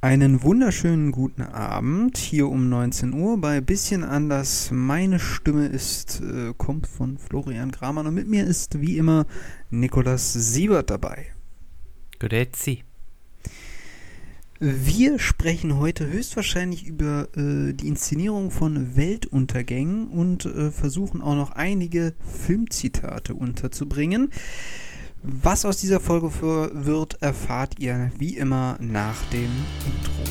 Einen wunderschönen guten Abend hier um 19 Uhr bei Bisschen anders. Meine Stimme ist, äh, kommt von Florian Kramer und mit mir ist wie immer Nikolas Siebert dabei. Grüezi. Wir sprechen heute höchstwahrscheinlich über äh, die Inszenierung von Weltuntergängen und äh, versuchen auch noch einige Filmzitate unterzubringen. Was aus dieser Folge wird, erfahrt ihr wie immer nach dem Intro.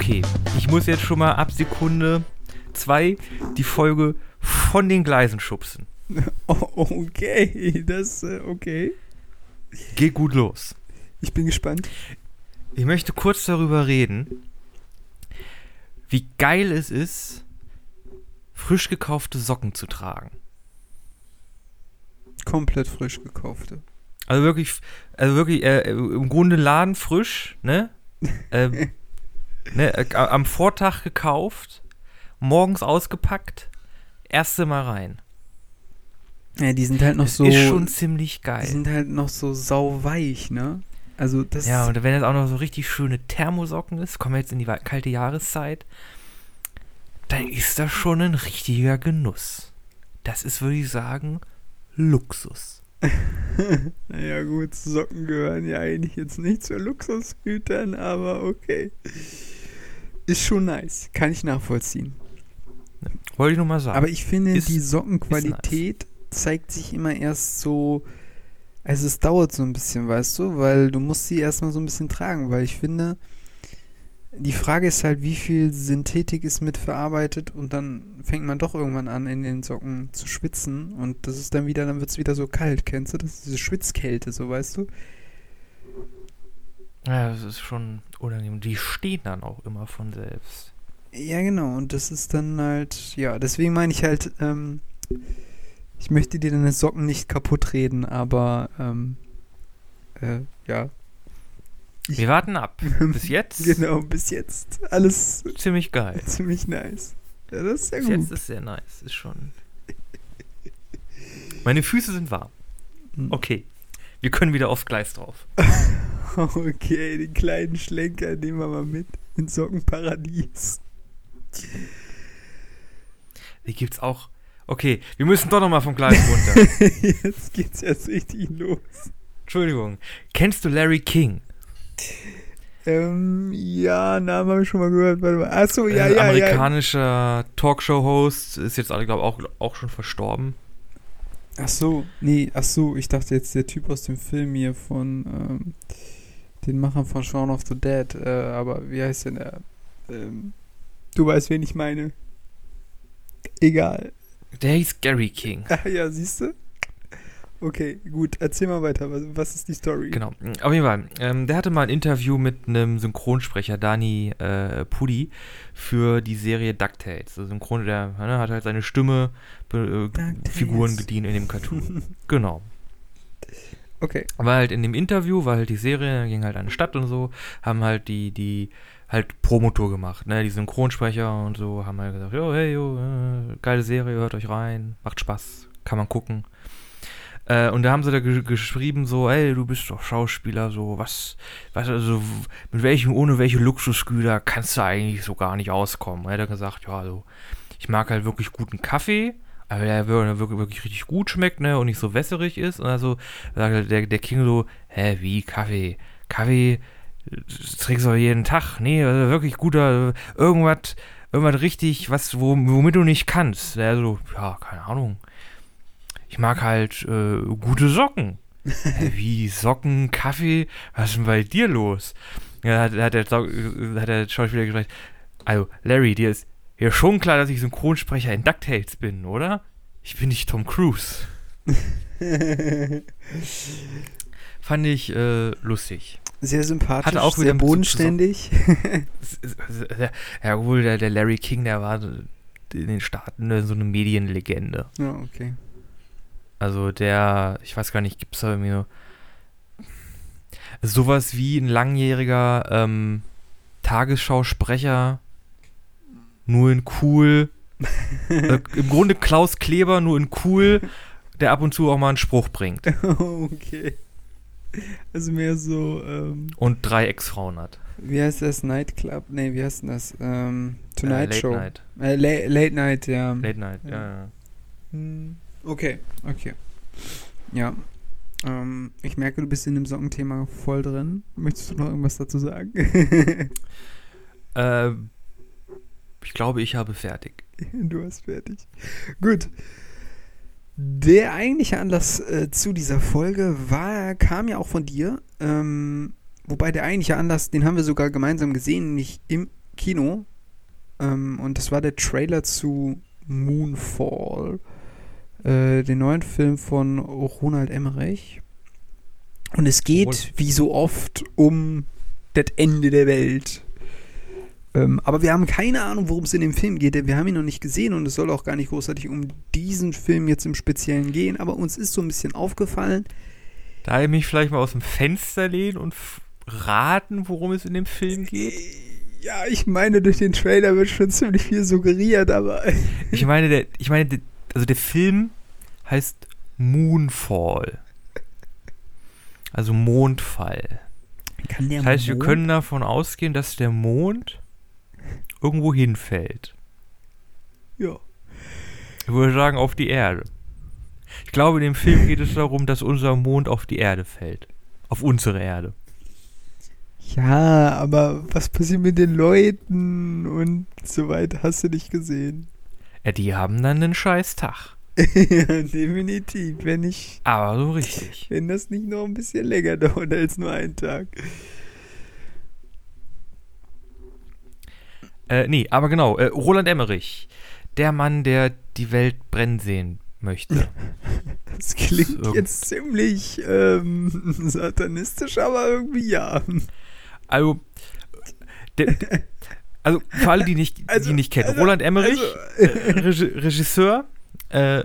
Okay, ich muss jetzt schon mal ab Sekunde 2 die Folge von den Gleisen schubsen. Okay, das äh, okay. Geht gut los. Ich bin gespannt. Ich möchte kurz darüber reden, wie geil es ist, frisch gekaufte Socken zu tragen. Komplett frisch gekaufte. Also wirklich, also wirklich, äh, im Grunde Laden frisch, ne? ähm, ne, äh, am Vortag gekauft, morgens ausgepackt, erste Mal rein. Ja, die sind halt noch das so. Ist schon ziemlich geil. Die sind halt noch so sauweich, ne? Also das. Ja, und wenn es auch noch so richtig schöne Thermosocken ist, kommen wir jetzt in die kalte Jahreszeit, dann ist das schon ein richtiger Genuss. Das ist, würde ich sagen, Luxus. naja, gut, Socken gehören ja eigentlich jetzt nicht zu Luxusgütern, aber okay. Ist schon nice. Kann ich nachvollziehen. Wollte ich nur mal sagen. Aber ich finde, ist, die Sockenqualität nice. zeigt sich immer erst so. Also, es dauert so ein bisschen, weißt du, weil du musst sie erstmal so ein bisschen tragen, weil ich finde, die Frage ist halt, wie viel Synthetik ist mitverarbeitet und dann fängt man doch irgendwann an, in den Socken zu schwitzen und das ist dann wieder, dann wird es wieder so kalt, kennst du? Das ist diese Schwitzkälte, so weißt du? Ja, das ist schon unangenehm. Die stehen dann auch immer von selbst. Ja, genau. Und das ist dann halt, ja, deswegen meine ich halt, ähm, ich möchte dir deine Socken nicht kaputt reden, aber, ähm, äh, ja. Ich, Wir warten ab. Bis jetzt? genau, bis jetzt. Alles ziemlich geil. Ziemlich nice. Ja, das ist sehr bis gut. Jetzt ist sehr nice. Ist schon. Meine Füße sind warm. Hm. Okay. Wir können wieder aufs Gleis drauf. Okay, den kleinen Schlenker nehmen wir mal mit ins Sockenparadies. Die gibt's auch. Okay, wir müssen doch noch mal vom Gleis runter. jetzt geht's jetzt richtig los. Entschuldigung. Kennst du Larry King? Ähm, ja, Namen habe ich schon mal gehört. Warte mal. Achso, ja, Ein ja, amerikanischer ja. Talkshow-Host ist jetzt, glaube ich, auch, auch schon verstorben. Ach so, nee, ach so, ich dachte jetzt der Typ aus dem Film hier von ähm, den Machern von Shaun of the Dead, äh, aber wie heißt denn der? Ähm, du weißt, wen ich meine. Egal. Der hieß Gary King. Ah, ja, siehst du? Okay, gut, erzähl mal weiter. Was, was, ist die Story? Genau, auf jeden Fall. Ähm, der hatte mal ein Interview mit einem Synchronsprecher, Dani äh, Pudi, für die Serie DuckTales. Der Synchron, der ne, hat halt seine Stimme, äh, Figuren gedient in dem Cartoon. genau. Okay. War halt in dem Interview, war halt die Serie, ging halt an die Stadt und so, haben halt die, die, halt Promotour gemacht, ne? Die Synchronsprecher und so haben halt gesagt, jo, hey, jo, äh, geile Serie, hört euch rein, macht Spaß, kann man gucken. Äh, und da haben sie da geschrieben, so, ey, du bist doch Schauspieler, so, was, was, also, mit welchem, ohne welche Luxusgüter kannst du eigentlich so gar nicht auskommen? Er hat gesagt, ja, also, ich mag halt wirklich guten Kaffee, aber der wirklich, wirklich richtig gut schmeckt, ne, und nicht so wässerig ist. Und also sagt der, der King so, hä, wie Kaffee? Kaffee das trinkst du jeden Tag. Nee, also wirklich guter, irgendwas, irgendwas richtig, was, womit du nicht kannst. Der so, ja, keine Ahnung ich mag halt äh, gute Socken. Wie Socken, Kaffee, was ist denn bei dir los? Ja, da hat, der, hat der Schauspieler gesagt, also Larry, dir ist ja schon klar, dass ich Synchronsprecher in DuckTales bin, oder? Ich bin nicht Tom Cruise. Fand ich äh, lustig. Sehr sympathisch, Hatte auch sehr bodenständig. ja, wohl, der, der Larry King, der war in den Staaten so eine Medienlegende. Ja, okay. Also der, ich weiß gar nicht, gibt es da irgendwie so, sowas wie ein langjähriger ähm, Tagesschausprecher, nur in cool. äh, Im Grunde Klaus Kleber, nur in cool, der ab und zu auch mal einen Spruch bringt. okay. Also mehr so. Ähm, und drei Ex-Frauen hat. Wie heißt das? Nightclub? Nee, wie heißt denn das? Ähm, Tonight äh, Late Show. Night. Äh, la Late Night, ja. Late Night, ja. Ja. ja. Hm, Okay, okay. Ja. Ähm, ich merke, du bist in dem Sockenthema voll drin. Möchtest du noch irgendwas dazu sagen? Äh, ich glaube, ich habe fertig. du hast fertig. Gut. Der eigentliche Anlass äh, zu dieser Folge war, kam ja auch von dir. Ähm, wobei der eigentliche Anlass, den haben wir sogar gemeinsam gesehen, nicht im Kino. Ähm, und das war der Trailer zu Moonfall, äh, den neuen Film von Ronald Emmerich. Und es geht, wie so oft, um das Ende der Welt. Ähm, aber wir haben keine Ahnung, worum es in dem Film geht. denn Wir haben ihn noch nicht gesehen und es soll auch gar nicht großartig um diesen Film jetzt im Speziellen gehen. Aber uns ist so ein bisschen aufgefallen. Da ich mich vielleicht mal aus dem Fenster lehnen und raten, worum es in dem Film geht. Ja, ich meine, durch den Trailer wird schon ziemlich viel suggeriert, aber. Ich meine, der, ich meine, der, also der Film heißt Moonfall. Also Mondfall. Kann der Das heißt, wir Mond- können davon ausgehen, dass der Mond irgendwo hinfällt. Ja. Ich würde sagen, auf die Erde. Ich glaube, in dem Film geht es darum, dass unser Mond auf die Erde fällt. Auf unsere Erde. Ja, aber was passiert mit den Leuten und so weiter? Hast du nicht gesehen? Ja, die haben dann einen scheiß Tag. ja, definitiv. Wenn ich. Aber so richtig. Wenn das nicht noch ein bisschen länger dauert als nur einen Tag. Äh, nee, aber genau, äh, Roland Emmerich. Der Mann, der die Welt brennen sehen möchte. Das klingt So. jetzt ziemlich ähm, satanistisch, aber irgendwie ja. Also, der, also für alle, die nicht, Also, die nicht kennen, also, Roland Emmerich, also- äh, Regi Regisseur, äh,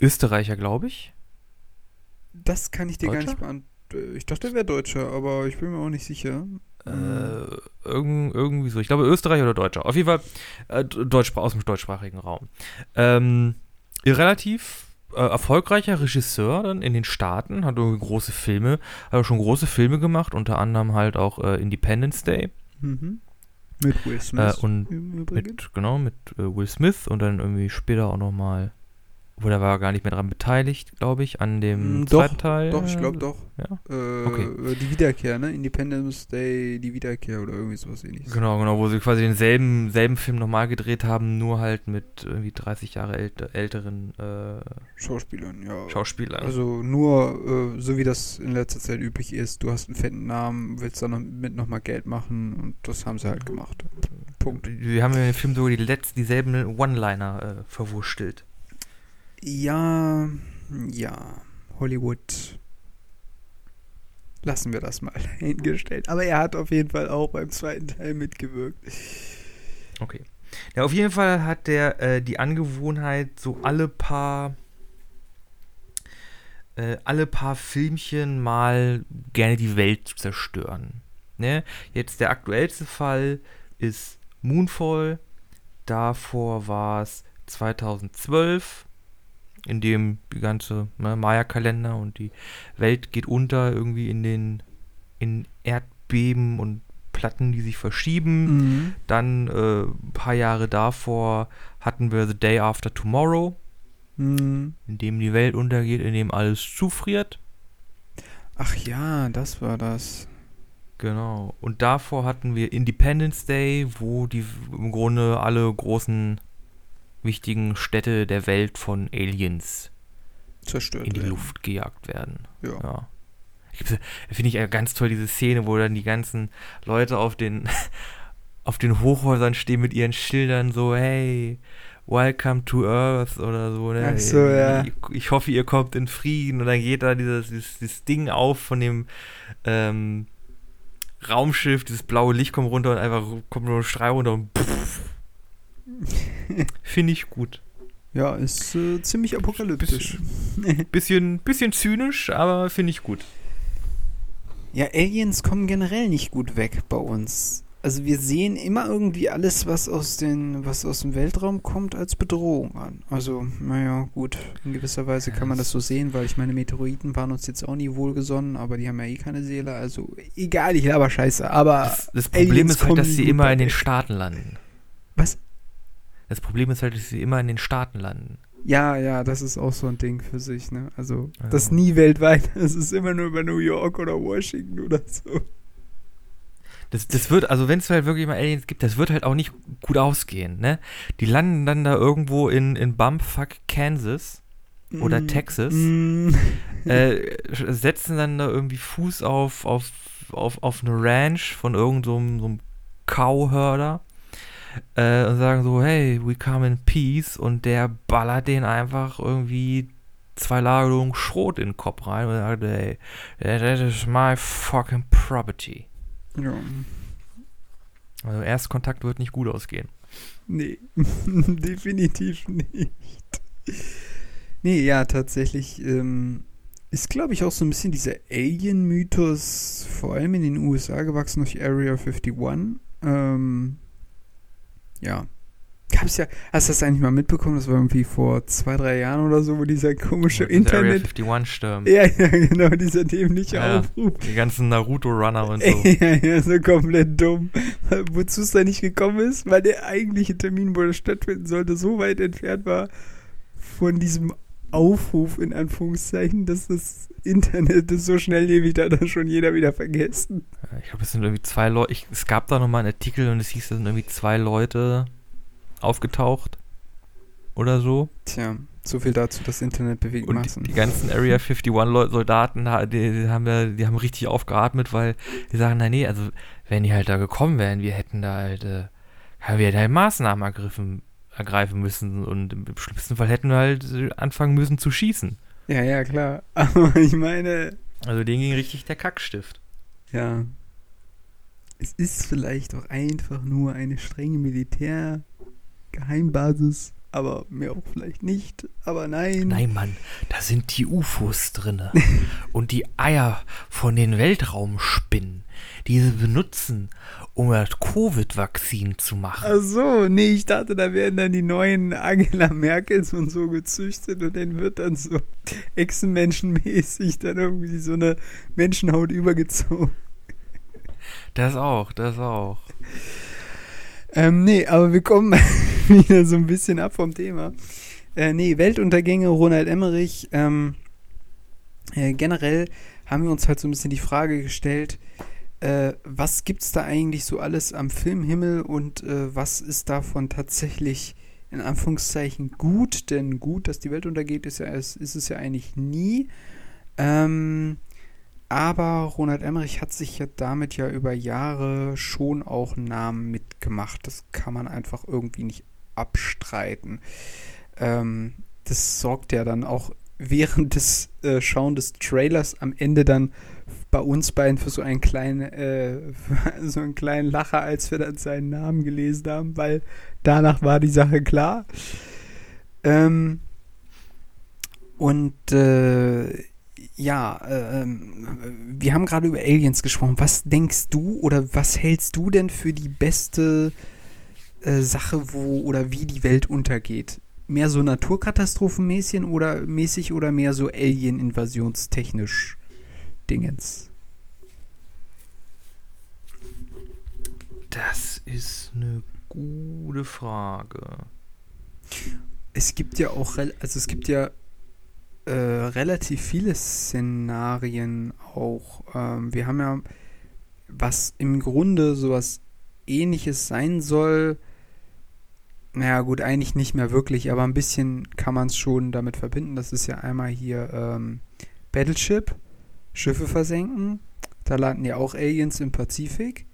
Österreicher, glaube ich. Das kann ich dir gar nicht beantworten. Ich dachte, er wäre Deutscher, aber ich bin mir auch nicht sicher. Äh, irgend, irgendwie so. Ich glaube Österreicher oder Deutscher. Auf jeden Fall äh, Deutsch, aus dem deutschsprachigen Raum. Ähm, relativ äh, erfolgreicher Regisseur dann in den Staaten, hat irgendwie große Filme, hat auch schon große Filme gemacht, unter anderem halt auch äh, Independence Day Mhm. Mit Will äh, Smith. und im Übrigen. mit, genau, mit äh, Will Smith und dann irgendwie später auch nochmal, wo der war gar nicht mehr dran beteiligt, glaube ich, an dem Mm, doch, zweiten Teil. Doch, ich glaube doch. Ja? Äh, Okay. Die Wiederkehr, ne? Independence Day, die Wiederkehr oder irgendwie sowas ähnliches. Genau, genau, wo sie quasi denselben selben Film nochmal gedreht haben, nur halt mit irgendwie 30 Jahre älte, älteren äh, Schauspielern, ja. Schauspielern. Also nur, äh, so wie das in letzter Zeit üblich ist, du hast einen fetten Namen, willst dann mit nochmal Geld machen und das haben sie halt gemacht. Punkt. Wir haben ja im Film sogar die letzten, dieselben One-Liner äh, verwurstelt. Ja, ja, Hollywood. Lassen wir das mal hingestellt. Aber er hat auf jeden Fall auch beim zweiten Teil mitgewirkt. Okay. Ja, auf jeden Fall hat der äh, die Angewohnheit, so alle paar äh, alle paar Filmchen mal gerne die Welt zu zerstören. Ne? Jetzt der aktuellste Fall ist Moonfall. Davor war es 2012, in dem die ganze ne, Maya-Kalender und die Welt geht unter irgendwie in den in Erdbeben und Platten, die sich verschieben. Mhm. Dann äh, ein paar Jahre davor hatten wir The Day After Tomorrow, Mhm. in dem die Welt untergeht, in dem alles zufriert. Ach ja, das war das. Genau. Und davor hatten wir Independence Day, wo die im Grunde alle großen wichtigen Städte der Welt von Aliens Zerstört. in die werden. Luft gejagt werden. Ja. Ja. Finde ich ganz toll, diese Szene, wo dann die ganzen Leute auf den, auf den Hochhäusern stehen mit ihren Schildern so, hey, welcome to Earth oder so. Ne? Ach so, ja. ich, ich hoffe, ihr kommt in Frieden. Und dann geht da dieses, dieses, dieses Ding auf von dem ähm, Raumschiff, dieses blaue Licht kommt runter und einfach kommt nur ein Strahl runter und pff, Finde ich gut. Ja, ist äh, ziemlich apokalyptisch. Bisschen, bisschen, bisschen zynisch, aber finde ich gut. Ja, Aliens kommen generell nicht gut weg bei uns. Also wir sehen immer irgendwie alles, was aus, den, was aus dem Weltraum kommt, als Bedrohung an. Also, naja, gut, in gewisser Weise kann man das so sehen, weil ich meine, Meteoriten waren uns jetzt auch nie wohlgesonnen, aber die haben ja eh keine Seele. Also, egal, ich laber scheiße, aber. Das, das Problem Aliens ist halt, dass sie immer in den Staaten landen. Was? Das Problem ist halt, dass sie immer in den Staaten landen. Ja, ja, das ist auch so ein Ding für sich, ne? Also, ja. das nie weltweit, es ist immer nur über New York oder Washington oder so. Das, das wird, also wenn es halt wirklich mal Aliens gibt, das wird halt auch nicht gut ausgehen, ne? Die landen dann da irgendwo in, in Bumfuck, Kansas oder mm. Texas, mm. Äh, setzen dann da irgendwie Fuß auf, auf, auf, auf eine Ranch von irgendeinem so, so Cowhörder äh, und sagen so, hey, we come in peace und der ballert den einfach irgendwie zwei Ladungen Schrot in den Kopf rein und sagt, hey, that is my fucking property. Ja. Also Erstkontakt wird nicht gut ausgehen. Nee, definitiv nicht. Nee, ja, tatsächlich ähm, ist, glaube ich, auch so ein bisschen dieser Alien-Mythos vor allem in den USA gewachsen durch Area 51. Ähm, ja, gab es ja, hast du das eigentlich mal mitbekommen? Das war irgendwie vor zwei, drei Jahren oder so, wo dieser komische ja, Internet. Area 51 Sturm. Ja, ja, genau, dieser dämliche ja, Aufruf. Die ganzen Naruto-Runner und so. ja, ja, so komplett dumm. Wozu es da nicht gekommen ist, weil der eigentliche Termin, wo das stattfinden sollte, so weit entfernt war von diesem Aufruf in Anführungszeichen, dass das Internet ist so schnelllebig, da hat schon jeder wieder vergessen. Ich glaube, es sind irgendwie zwei Leute. Es gab da nochmal einen Artikel und es hieß, es sind irgendwie zwei Leute aufgetaucht oder so. Tja, so viel dazu, das Internet bewegt und Massen. Die, die ganzen Area 51 Soldaten, die, die, haben ja, die haben richtig aufgeatmet, weil die sagen, na nee, also wenn die halt da gekommen wären, wir hätten da halt, äh, wir hätten halt Maßnahmen ergriffen, ergreifen müssen und im schlimmsten Fall hätten wir halt anfangen müssen zu schießen. Ja, ja, klar. Aber ich meine. Also denen ging richtig der Kackstift. Ja. Es ist vielleicht auch einfach nur eine strenge Militär- Geheimbasis, aber mehr auch vielleicht nicht. Aber nein. Nein, Mann, da sind die UFOs drinne und die Eier von den Weltraumspinnen, die sie benutzen, um das Covid-Vakzin zu machen. Ach so, nee, ich dachte, da werden dann die neuen Angela Merkels und so gezüchtet und dann wird dann so echsenmenschenmäßig dann irgendwie so eine Menschenhaut übergezogen. Das auch, das auch. Ähm, nee, aber wir kommen wieder so ein bisschen ab vom Thema. Äh, nee, Weltuntergänge, Ronald Emmerich. Ähm, äh, generell haben wir uns halt so ein bisschen die Frage gestellt, äh, was es da eigentlich so alles am Filmhimmel und äh, was ist davon tatsächlich in Anführungszeichen gut? Denn gut, dass die Welt untergeht, ist, ja, ist, ist es ja eigentlich nie. Ähm, aber Ronald Emmerich hat sich ja damit ja über Jahre schon auch Namen mitgemacht. Das kann man einfach irgendwie nicht abstreiten. Ähm, das sorgt ja dann auch während des äh, Schauen des Trailers am Ende dann bei uns beiden für so einen kleinen, äh, so einen kleinen Lacher, als wir dann seinen Namen gelesen haben, weil danach war die Sache klar. Ähm, und äh, ja, äh, wir haben gerade über Aliens gesprochen. Was denkst du oder was hältst du denn für die beste äh, Sache, wo oder wie die Welt untergeht? Mehr so naturkatastrophenmäßig oder mäßig oder mehr so Alien-invasionstechnisch Dingens? Das ist eine gute Frage. Es gibt ja auch, also es gibt ja äh, relativ viele Szenarien auch. Ähm, wir haben ja, was im Grunde sowas ähnliches sein soll, naja gut, eigentlich nicht mehr wirklich, aber ein bisschen kann man es schon damit verbinden. Das ist ja einmal hier ähm, Battleship, Schiffe versenken. Da landen ja auch Aliens im Pazifik.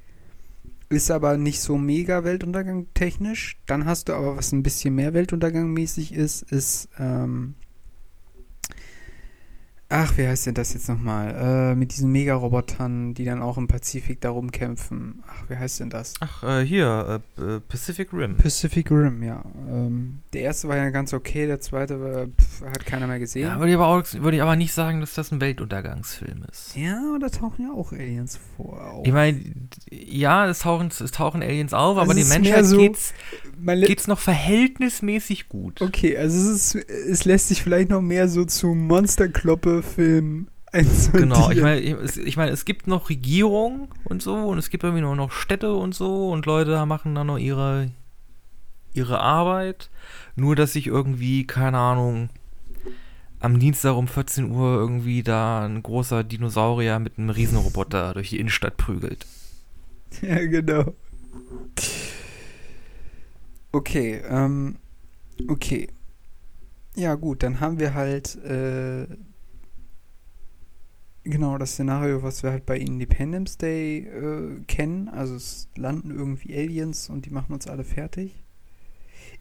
Ist aber nicht so mega Weltuntergang technisch. Dann hast du aber, was ein bisschen mehr Weltuntergang mäßig ist, ist ähm, Ach, wie heißt denn das jetzt nochmal? Äh, mit diesen Mega-Robotern, die dann auch im Pazifik darum kämpfen. Ach, wie heißt denn das? Ach, äh, hier, äh, äh, Pacific Rim. Pacific Rim, ja. Ähm, der erste war ja ganz okay, der zweite war, pf, hat keiner mehr gesehen. Ja, würde ich, aber auch, würde ich aber nicht sagen, dass das ein Weltuntergangsfilm ist. Ja, aber da tauchen ja auch Aliens vor. Auch. Ich meine, ja, es tauchen, es tauchen Aliens auf, Also aber die Menschheit so- geht's, geht's noch verhältnismäßig gut. Okay, also es, ist, es lässt sich vielleicht noch mehr so zu Monsterkloppe-Film einsortieren. Genau, ich meine, ich, es- ich meine, es gibt noch Regierung und so und es gibt irgendwie nur noch Städte und so und Leute machen dann noch ihre, ihre Arbeit. Nur, dass sich irgendwie, keine Ahnung, am Dienstag um 14 Uhr irgendwie da ein großer Dinosaurier mit einem Riesenroboter durch die Innenstadt prügelt. Ja, genau. Okay, ähm, okay. Ja, gut, dann haben wir halt, äh, genau das Szenario, was wir halt bei Independence Day äh, kennen. Also es landen irgendwie Aliens und die machen uns alle fertig.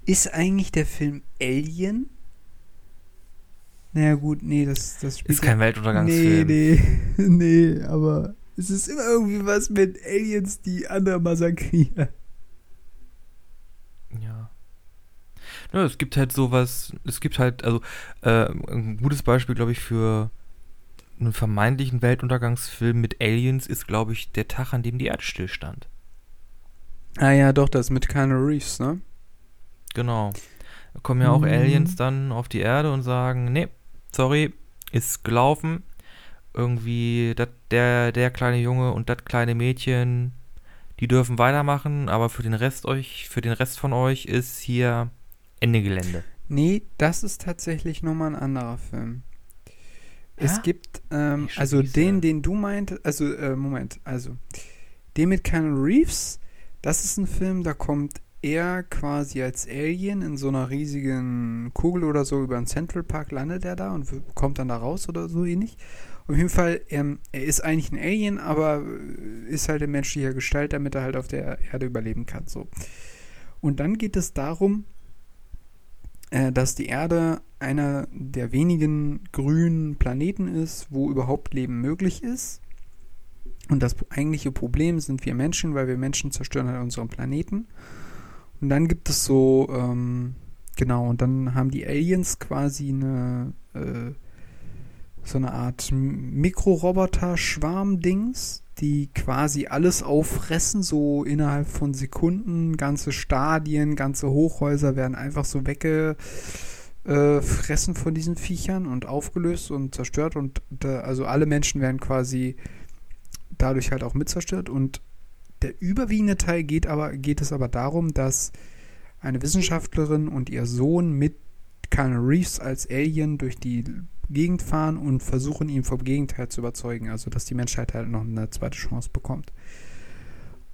Ist eigentlich der Film Alien? Naja, gut, nee, das, das spielt Ist kein Nee, Weltuntergangsfilm. nee, nee, aber es ist immer irgendwie was mit Aliens, die andere massakrieren. Ja. Ja, es gibt halt sowas, es gibt halt, also äh, ein gutes Beispiel, glaube ich, für einen vermeintlichen Weltuntergangsfilm mit Aliens ist, glaube ich, der Tag, an dem die Erde stillstand. Ah ja, doch, das mit Keanu Reeves, ne? Genau. Da kommen ja auch Mhm. Aliens dann auf die Erde und sagen, nee, sorry, ist gelaufen. Irgendwie, dat, der, der kleine Junge und das kleine Mädchen, die dürfen weitermachen, aber für den Rest euch, für den Rest von euch ist hier Ende Gelände. Nee, das ist tatsächlich nochmal ein anderer Film. Es gibt, ähm, also den, den du meintest, also, äh, Moment, also, den mit Keanu Reeves, das ist ein Film, da kommt er quasi als Alien in so einer riesigen Kugel oder so über den Central Park, landet er da und kommt dann da raus oder so ähnlich. Auf jeden Fall, ähm, er ist eigentlich ein Alien, aber äh, ist halt in menschlicher Gestalt, damit er halt auf der Erde überleben kann, so. Und dann geht es darum, dass die Erde einer der wenigen grünen Planeten ist, wo überhaupt Leben möglich ist. Und das eigentliche Problem sind wir Menschen, weil wir Menschen zerstören halt unseren Planeten. Und dann gibt es so, ähm, genau, und dann haben die Aliens quasi eine, äh, so eine Art Mikroroboter-Schwarm-Dings, die quasi alles auffressen, so innerhalb von Sekunden. Ganze Stadien, ganze Hochhäuser werden einfach so weggefressen von diesen Viechern und aufgelöst und zerstört. Und also alle Menschen werden quasi dadurch halt auch mit zerstört. Und der überwiegende Teil geht aber, geht es aber darum, dass eine Wissenschaftlerin und ihr Sohn mit Keanu Reeves als Alien durch die Gegend fahren und versuchen, ihn vom Gegenteil zu überzeugen. Also, dass die Menschheit halt noch eine zweite Chance bekommt.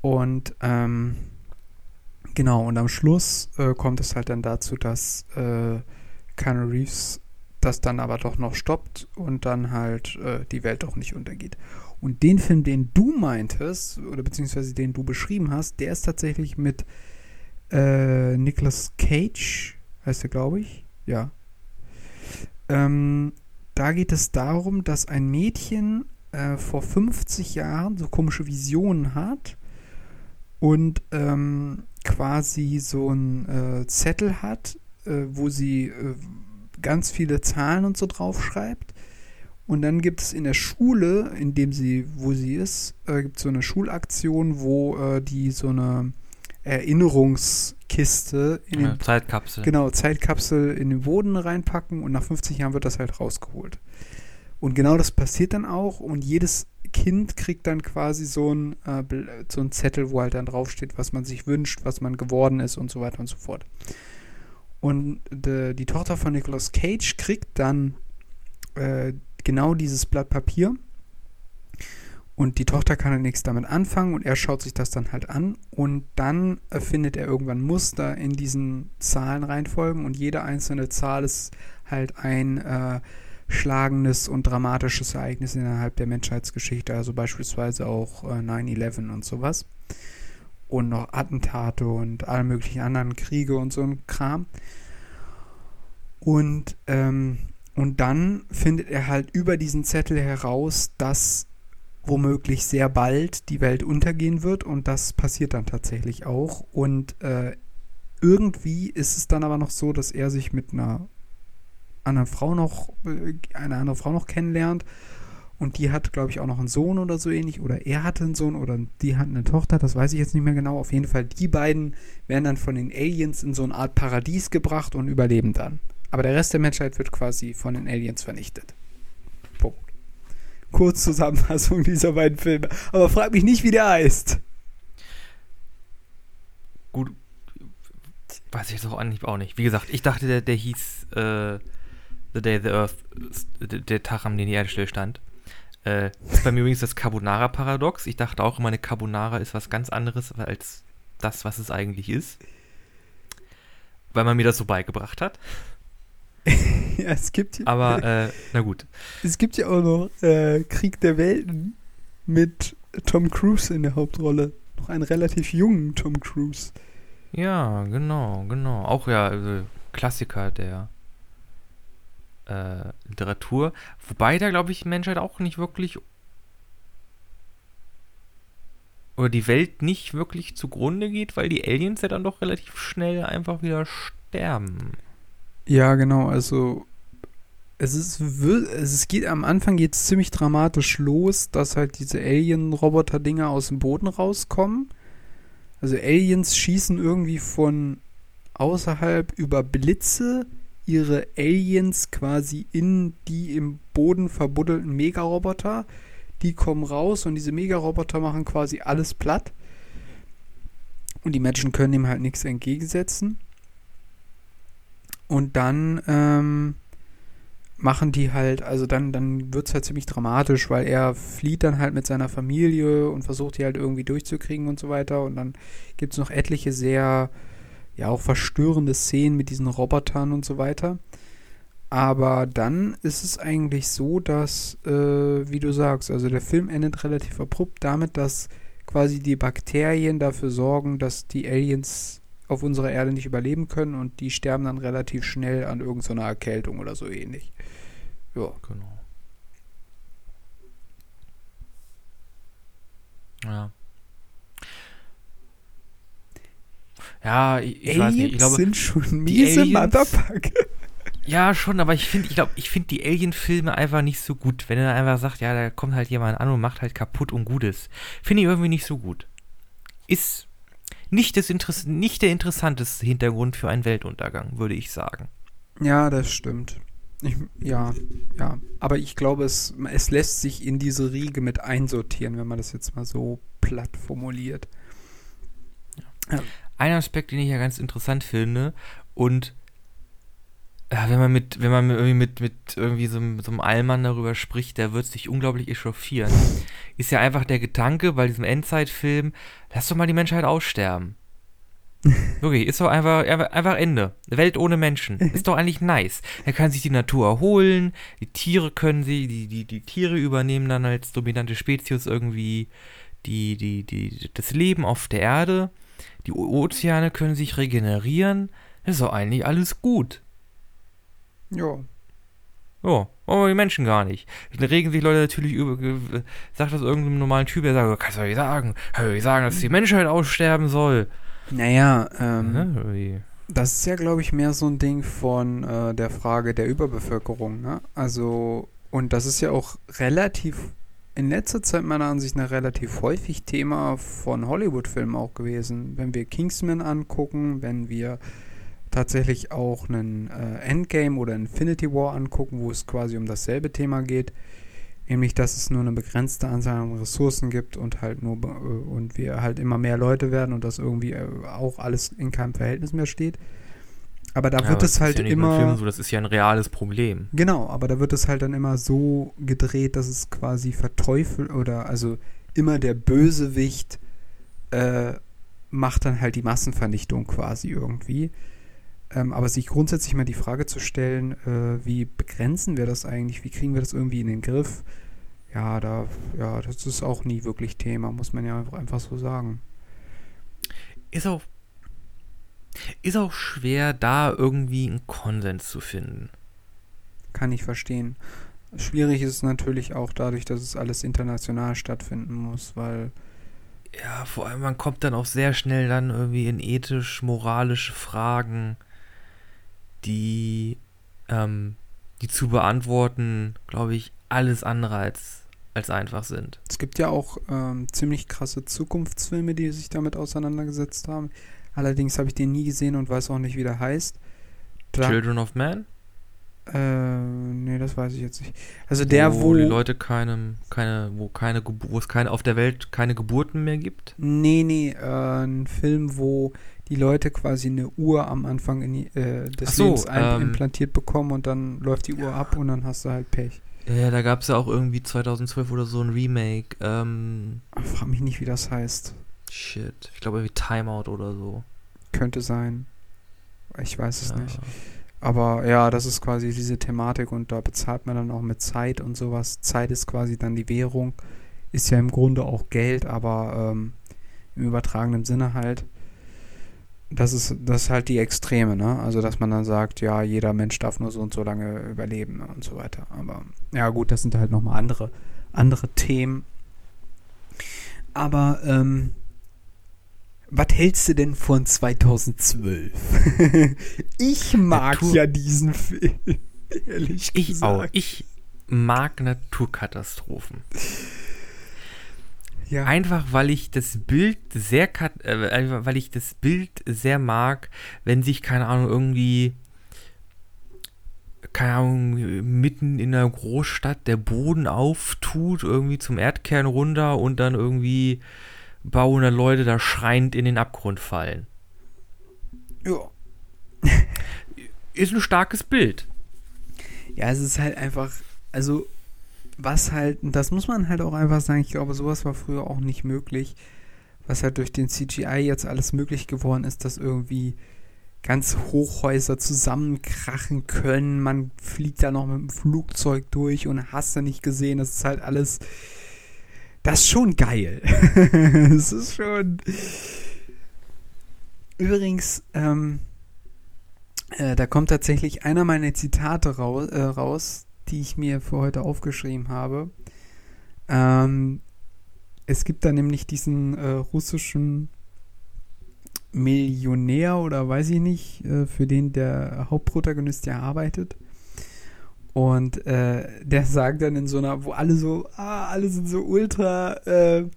Und ähm, genau, und am Schluss äh, kommt es halt dann dazu, dass äh, Keanu Reeves das dann aber doch noch stoppt und dann halt äh, die Welt doch nicht untergeht. Und den Film, den du meintest, oder beziehungsweise den du beschrieben hast, der ist tatsächlich mit äh, Nicolas Cage, heißt er, glaube ich. Ja. Ähm, da geht es darum, dass ein Mädchen äh, vor 50 Jahren so komische Visionen hat und ähm, quasi so einen äh, Zettel hat, äh, wo sie äh, ganz viele Zahlen und so draufschreibt. Und dann gibt es in der Schule, in dem sie, wo sie ist, äh, gibt es so eine Schulaktion, wo äh, die so eine Erinnerungskiste in den Ja, Zeitkapsel. Genau, Zeitkapsel in den Boden reinpacken und nach 50 Jahren wird das halt rausgeholt. Und genau das passiert dann auch und jedes Kind kriegt dann quasi so ein, äh, so ein Zettel, wo halt dann draufsteht, was man sich wünscht, was man geworden ist und so weiter und so fort. Und de, die Tochter von Nicolas Cage kriegt dann äh, genau dieses Blatt Papier und die Tochter kann dann nichts damit anfangen und er schaut sich das dann halt an und dann findet er irgendwann Muster in diesen Zahlenreihenfolgen und jede einzelne Zahl ist halt ein äh, schlagendes und dramatisches Ereignis innerhalb der Menschheitsgeschichte, also beispielsweise auch äh, 9-11 und sowas. Und noch Attentate und alle möglichen anderen Kriege und so ein Kram. Und, ähm, Und dann findet er halt über diesen Zettel heraus, dass womöglich sehr bald die Welt untergehen wird und das passiert dann tatsächlich auch. Und äh, irgendwie ist es dann aber noch so, dass er sich mit einer anderen Frau noch, äh, eine andere Frau noch kennenlernt. Und die hat, glaube ich, auch noch einen Sohn oder so ähnlich. Oder er hatte einen Sohn oder die hat eine Tochter, das weiß ich jetzt nicht mehr genau. Auf jeden Fall, die beiden werden dann von den Aliens in so eine Art Paradies gebracht und überleben dann. Aber der Rest der Menschheit wird quasi von den Aliens vernichtet. Kurzzusammenfassung dieser beiden Filme. Aber frag mich nicht, wie der heißt. Gut. Weiß ich jetzt auch eigentlich auch nicht. Wie gesagt, ich dachte, der, der hieß äh, The Day the Earth, der Tag, an dem die Erde stillstand. Äh, ist bei mir übrigens das Carbonara-Paradox. Ich dachte auch immer, eine Carbonara ist was ganz anderes als das, was es eigentlich ist. Weil man mir das so beigebracht hat. ja, es gibt ja, Aber, äh, na gut. Es gibt ja auch noch äh, Krieg der Welten mit Tom Cruise in der Hauptrolle. Noch einen relativ jungen Tom Cruise. Ja, genau, genau. Auch ja, also Klassiker der äh, Literatur. Wobei da, glaube ich, die Menschheit auch nicht wirklich oder die Welt nicht wirklich zugrunde geht, weil die Aliens ja dann doch relativ schnell einfach wieder sterben. Ja, genau, also es ist es geht am Anfang geht ziemlich dramatisch los, dass halt diese Alien-Roboter-Dinger aus dem Boden rauskommen. Also Aliens schießen irgendwie von außerhalb über Blitze ihre Aliens quasi in die im Boden verbuddelten Megaroboter. Die kommen raus und diese Megaroboter machen quasi alles platt. Und die Menschen können dem halt nichts entgegensetzen. Und dann ähm, machen die halt, also dann, dann wird es halt ziemlich dramatisch, weil er flieht dann halt mit seiner Familie und versucht die halt irgendwie durchzukriegen und so weiter. Und dann gibt es noch etliche sehr ja auch verstörende Szenen mit diesen Robotern und so weiter. Aber dann ist es eigentlich so, dass, äh, wie du sagst, also der Film endet relativ abrupt damit, dass quasi die Bakterien dafür sorgen, dass die Aliens auf unserer Erde nicht überleben können und die sterben dann relativ schnell an irgendeiner Erkältung oder so ähnlich. Ja. Genau. Ja. Ja, ich, ich weiß nicht. Ich glaube, sind schon miese Motherfucker. Ja, schon, aber ich finde, ich glaube, ich finde die Alien-Filme einfach nicht so gut. Wenn er einfach sagt, ja, da kommt halt jemand an und macht halt kaputt und Gutes. Finde ich irgendwie nicht so gut. Ist nicht, das Interess nicht der interessanteste Hintergrund für einen Weltuntergang, würde ich sagen. Ja, das stimmt. Ich, ja, ja. Aber ich glaube, es, es lässt sich in diese Riege mit einsortieren, wenn man das jetzt mal so platt formuliert. Ja ein Aspekt, den ich ja ganz interessant finde und ja, wenn man mit, wenn man irgendwie mit, mit irgendwie so, so einem Allmann darüber spricht, der wird sich unglaublich echauffieren. Ist ja einfach der Gedanke bei diesem Endzeitfilm, lass doch mal die Menschheit aussterben. Wirklich, ist doch einfach, einfach Ende. Welt ohne Menschen. Ist doch eigentlich nice. Er kann sich die Natur erholen, die Tiere können sie, die, die, die Tiere übernehmen dann als dominante Spezies irgendwie die, die, die, das Leben auf der Erde. Die Ozeane können sich regenerieren. ist doch eigentlich alles gut. Ja. Ja, aber die Menschen gar nicht. Da regen sich Leute natürlich über. Sagt das irgendeinem normalen Typ, der sagt, kannst du nicht sagen. Kann ich sagen, dass die Menschheit aussterben soll. Naja, ähm. Ja, das ist ja, glaube ich, mehr so ein Ding von äh, der Frage der Überbevölkerung, ne? Also, und das ist ja auch relativ in letzter Zeit meiner Ansicht nach relativ häufig Thema von Hollywood-Filmen auch gewesen. Wenn wir Kingsman angucken, wenn wir tatsächlich auch einen äh, Endgame oder Infinity War angucken, wo es quasi um dasselbe Thema geht, nämlich dass es nur eine begrenzte Anzahl an Ressourcen gibt und halt nur äh, und wir halt immer mehr Leute werden und das irgendwie äh, auch alles in keinem Verhältnis mehr steht. Aber da ja, wird es halt ja immer. Film so, das ist ja ein reales Problem. Genau, aber da wird es halt dann immer so gedreht, dass es quasi verteufelt oder also immer der Bösewicht äh, macht dann halt die Massenvernichtung quasi irgendwie. Ähm, aber sich grundsätzlich mal die Frage zu stellen, äh, wie begrenzen wir das eigentlich? Wie kriegen wir das irgendwie in den Griff? Ja, da, ja, das ist auch nie wirklich Thema, muss man ja einfach so sagen. Ist auch ist auch schwer, da irgendwie einen Konsens zu finden. kann ich verstehen. Schwierig ist es natürlich auch dadurch, dass es alles international stattfinden muss, weil. Ja, vor allem man kommt dann auch sehr schnell dann irgendwie in ethisch-moralische Fragen, die, ähm, die zu beantworten, glaube ich, alles andere als, als einfach sind. Es gibt ja auch ähm, ziemlich krasse Zukunftsfilme, die sich damit auseinandergesetzt haben. Allerdings habe ich den nie gesehen und weiß auch nicht, wie der heißt. Da, Children of Man? Äh, nee, das weiß ich jetzt nicht. Also der, wo, wo die Leute keine, keine, wo keine, wo es keine auf der Welt keine Geburten mehr gibt? Nee, nee, äh, ein Film, wo die Leute quasi eine Uhr am Anfang in die, äh, des so, Lebens ähm, implantiert bekommen und dann läuft die Uhr ab und dann hast du halt Pech. Ja, da gab es ja auch irgendwie 2012 oder so ein Remake. Ähm, frag mich nicht, wie das heißt. Shit, ich glaube irgendwie Timeout oder so. Könnte sein. Ich weiß es ja. nicht. Aber ja, das ist quasi diese Thematik und da bezahlt man dann auch mit Zeit und sowas. Zeit ist quasi dann die Währung. Ist ja im Grunde auch Geld, aber ähm, im übertragenen Sinne halt. Das ist, das ist halt die Extreme, ne? Also, dass man dann sagt, ja, jeder Mensch darf nur so und so lange überleben ne? und so weiter. Aber ja, gut, das sind halt nochmal andere, andere Themen. Aber ähm, was hältst du denn von 2012? ich mag Natur ja diesen Film. Ehrlich ich gesagt. auch. Ich mag Naturkatastrophen. Ja. Einfach weil ich das Bild sehr äh, weil ich das Bild sehr mag, wenn sich, keine Ahnung, irgendwie keine Ahnung, mitten in einer Großstadt der Boden auftut, irgendwie zum Erdkern runter und dann irgendwie bauende Leute da schreiend in den Abgrund fallen. Ja. ist ein starkes Bild. Ja, es ist halt einfach, also was halt, das muss man halt auch einfach sagen, ich glaube, sowas war früher auch nicht möglich, was halt durch den CGI jetzt alles möglich geworden ist, dass irgendwie ganz Hochhäuser zusammenkrachen können, man fliegt da noch mit dem Flugzeug durch und hast da nicht gesehen, das ist halt alles das ist schon geil. das ist schon. Übrigens, ähm, äh, da kommt tatsächlich einer meiner Zitate raus, äh, raus, die ich mir für heute aufgeschrieben habe. Ähm, es gibt da nämlich diesen äh, russischen Millionär oder weiß ich nicht, äh, für den der Hauptprotagonist ja arbeitet. Und äh, der sagt dann in so einer, wo alle so, ah, alle sind so ultra, äh,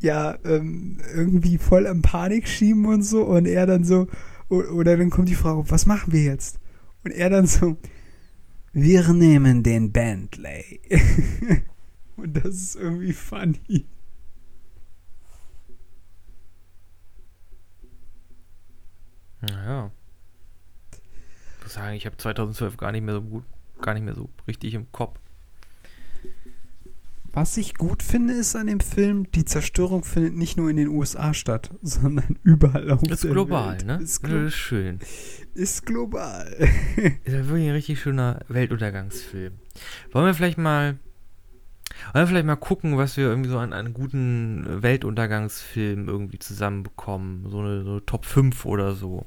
ja, ähm, irgendwie voll am Panik schieben und so. Und er dann so, oder dann kommt die Frage, was machen wir jetzt? Und er dann so, wir nehmen den Bentley. und das ist irgendwie funny. Naja muss sagen, ich habe 2012 gar nicht mehr so gut, gar nicht mehr so richtig im Kopf. Was ich gut finde, ist an dem Film, die Zerstörung findet nicht nur in den USA statt, sondern überall auf ist der global, Welt. Ne? Ist global, Das ist schön. Ist global. ist ja wirklich ein richtig schöner Weltuntergangsfilm. Wollen wir vielleicht mal, wollen wir vielleicht mal gucken, was wir irgendwie so an einen guten Weltuntergangsfilm irgendwie zusammenbekommen? So eine, so eine Top 5 oder so.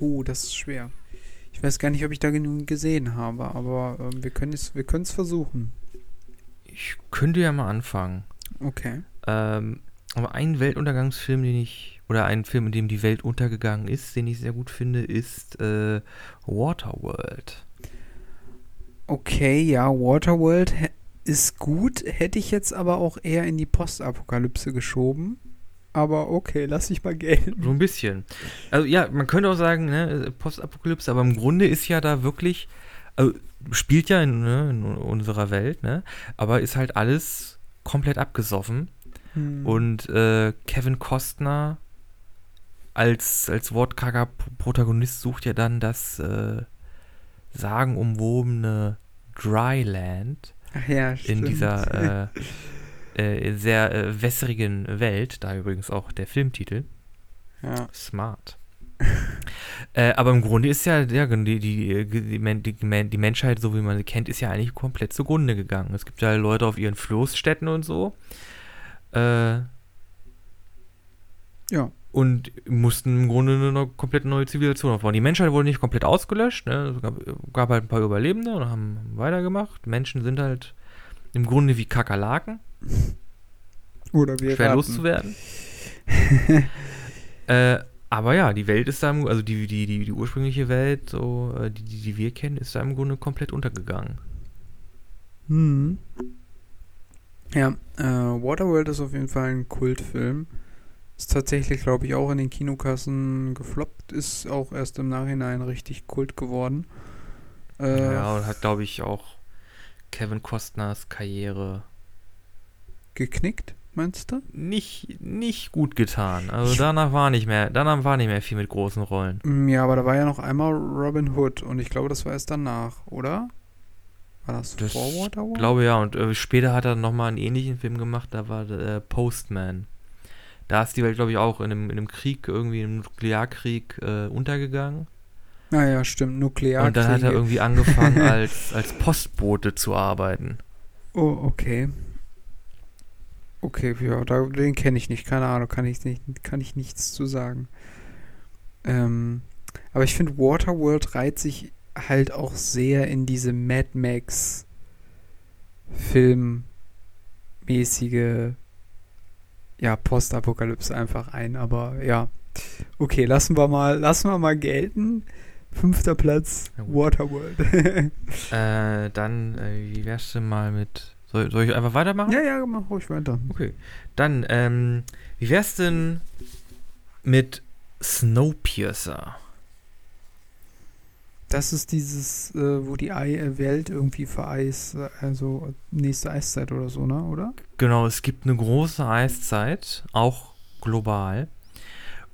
Oh, das ist schwer. Ich weiß gar nicht, ob ich da genug gesehen habe, aber äh, wir können es wir versuchen. Ich könnte ja mal anfangen. Okay. Ähm, aber ein Weltuntergangsfilm, den ich, oder ein Film, in dem die Welt untergegangen ist, den ich sehr gut finde, ist äh, Waterworld. Okay, ja, Waterworld ist gut, hätte ich jetzt aber auch eher in die Postapokalypse geschoben aber okay, lass ich mal gelten. So ein bisschen. Also ja, man könnte auch sagen, ne, Postapokalypse, aber im Grunde ist ja da wirklich, also spielt ja in, ne, in unserer Welt, ne, aber ist halt alles komplett abgesoffen. Hm. Und äh, Kevin Costner als, als wortkarger Protagonist sucht ja dann das äh, sagenumwobene Dryland ja, in dieser äh, äh, sehr äh, wässrigen Welt, da übrigens auch der Filmtitel. Ja. Smart. äh, aber im Grunde ist ja, ja die, die, die, die, Menschheit, so wie man sie kennt, ist ja eigentlich komplett zugrunde gegangen. Es gibt ja Leute auf ihren Floßstädten und so. Äh, ja. und mussten im Grunde eine komplett neue Zivilisation aufbauen. Die Menschheit wurde nicht komplett ausgelöscht, ne? es gab, gab, halt ein paar Überlebende und haben weitergemacht. Menschen sind halt im Grunde wie Kakerlaken. Oder wir Schwer raten. loszuwerden. äh, aber ja, die Welt ist da, also die, die, die, die ursprüngliche Welt, so, äh, die, die, die wir kennen, ist da im Grunde komplett untergegangen. Hm. Ja, äh, Waterworld ist auf jeden Fall ein Kultfilm. Ist tatsächlich, glaube ich, auch in den Kinokassen gefloppt, ist auch erst im Nachhinein richtig Kult geworden. Äh, ja, und hat, glaube ich, auch Kevin Costners Karriere geknickt, meinst du? Nicht, nicht gut getan. Also danach war nicht mehr, danach war nicht mehr viel mit großen Rollen. Mm, ja, aber da war ja noch einmal Robin Hood und ich glaube, das war erst danach, oder? War das, das vor Waterworld? Ich glaube ja, und äh, später hat er nochmal einen ähnlichen Film gemacht, da war äh, Postman. Da ist die Welt, glaube ich, auch in einem, in einem Krieg, irgendwie im Nuklearkrieg äh, untergegangen. Naja, ah stimmt, Nuklearkrieg. Und dann hat er irgendwie angefangen, als, als Postbote zu arbeiten. Oh, okay. Okay, ja, den kenne ich nicht, keine Ahnung, kann ich, nicht, kann ich nichts zu sagen. Ähm, aber ich finde, Waterworld reiht sich halt auch sehr in diese Mad Max Filmmäßige ja, Postapokalypse einfach ein, aber ja. Okay, lassen wir mal, lassen wir mal gelten. Fünfter Platz, Waterworld. äh, dann, äh, wie wär's denn mal mit. Soll, soll, ich einfach weitermachen? Ja, ja, mach ruhig weiter. Okay. Dann, ähm, wie wär's denn mit Snowpiercer? Das ist dieses, äh, wo die Ei Welt irgendwie vereist, also nächste Eiszeit oder so, ne, oder? Genau, es gibt eine große Eiszeit, auch global.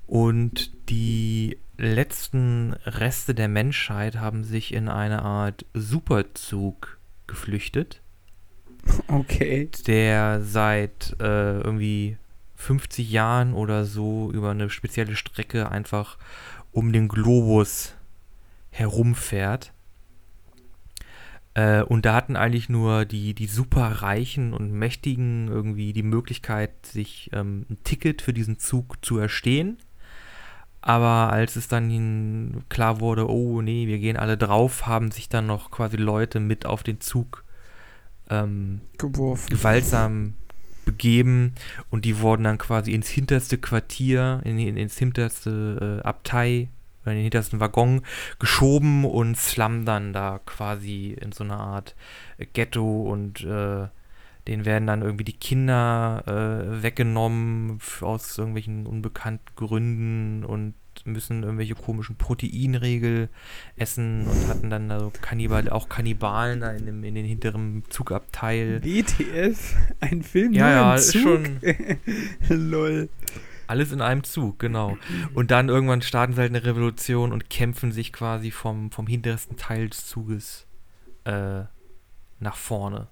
Und die letzten Reste der Menschheit haben sich in eine Art Superzug geflüchtet. Okay. Der seit äh, irgendwie 50 Jahren oder so über eine spezielle Strecke einfach um den Globus herumfährt. Äh, und da hatten eigentlich nur die, die superreichen und Mächtigen irgendwie die Möglichkeit, sich ähm, ein Ticket für diesen Zug zu erstehen. Aber als es dann klar wurde, oh nee, wir gehen alle drauf, haben sich dann noch quasi Leute mit auf den Zug ähm. Gewaltsam begeben und die wurden dann quasi ins hinterste Quartier, in, in, ins hinterste äh, Abtei in den hintersten Waggon geschoben und slammen dann da quasi in so einer Art Ghetto und äh, denen werden dann irgendwie die Kinder äh, weggenommen aus irgendwelchen unbekannten Gründen und müssen irgendwelche komischen Proteinregel essen und hatten dann also Kannibal, auch Kannibalen da in, dem, in den hinteren Zugabteil. BTF, ein Film ja, ja, Zug? Ist schon Lol. Alles in einem Zug, genau. Und dann irgendwann starten sie halt eine Revolution und kämpfen sich quasi vom, vom hintersten Teil des Zuges äh, nach vorne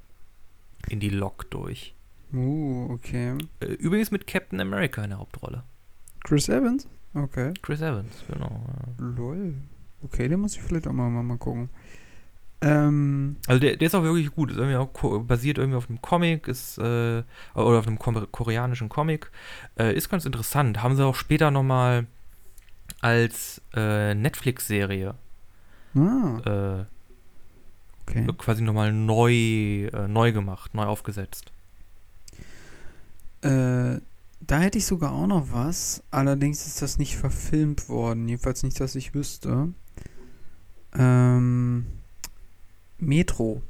in die Lok durch. Uh, okay. Äh, übrigens mit Captain America in der Hauptrolle. Chris Evans? Okay. Chris Evans, genau. Lol. Okay, den muss ich vielleicht auch mal, mal, mal gucken. Ähm, also der, der, ist auch wirklich gut. Ist irgendwie auch basiert irgendwie auf einem Comic, ist äh, oder auf einem koreanischen Comic. Äh, ist ganz interessant. Haben sie auch später nochmal als äh, Netflix-Serie ah. Äh, okay. quasi nochmal neu, äh, neu gemacht, neu aufgesetzt. Äh, da hätte ich sogar auch noch was. Allerdings ist das nicht verfilmt worden. Jedenfalls nicht, dass ich wüsste. Ähm. Metro.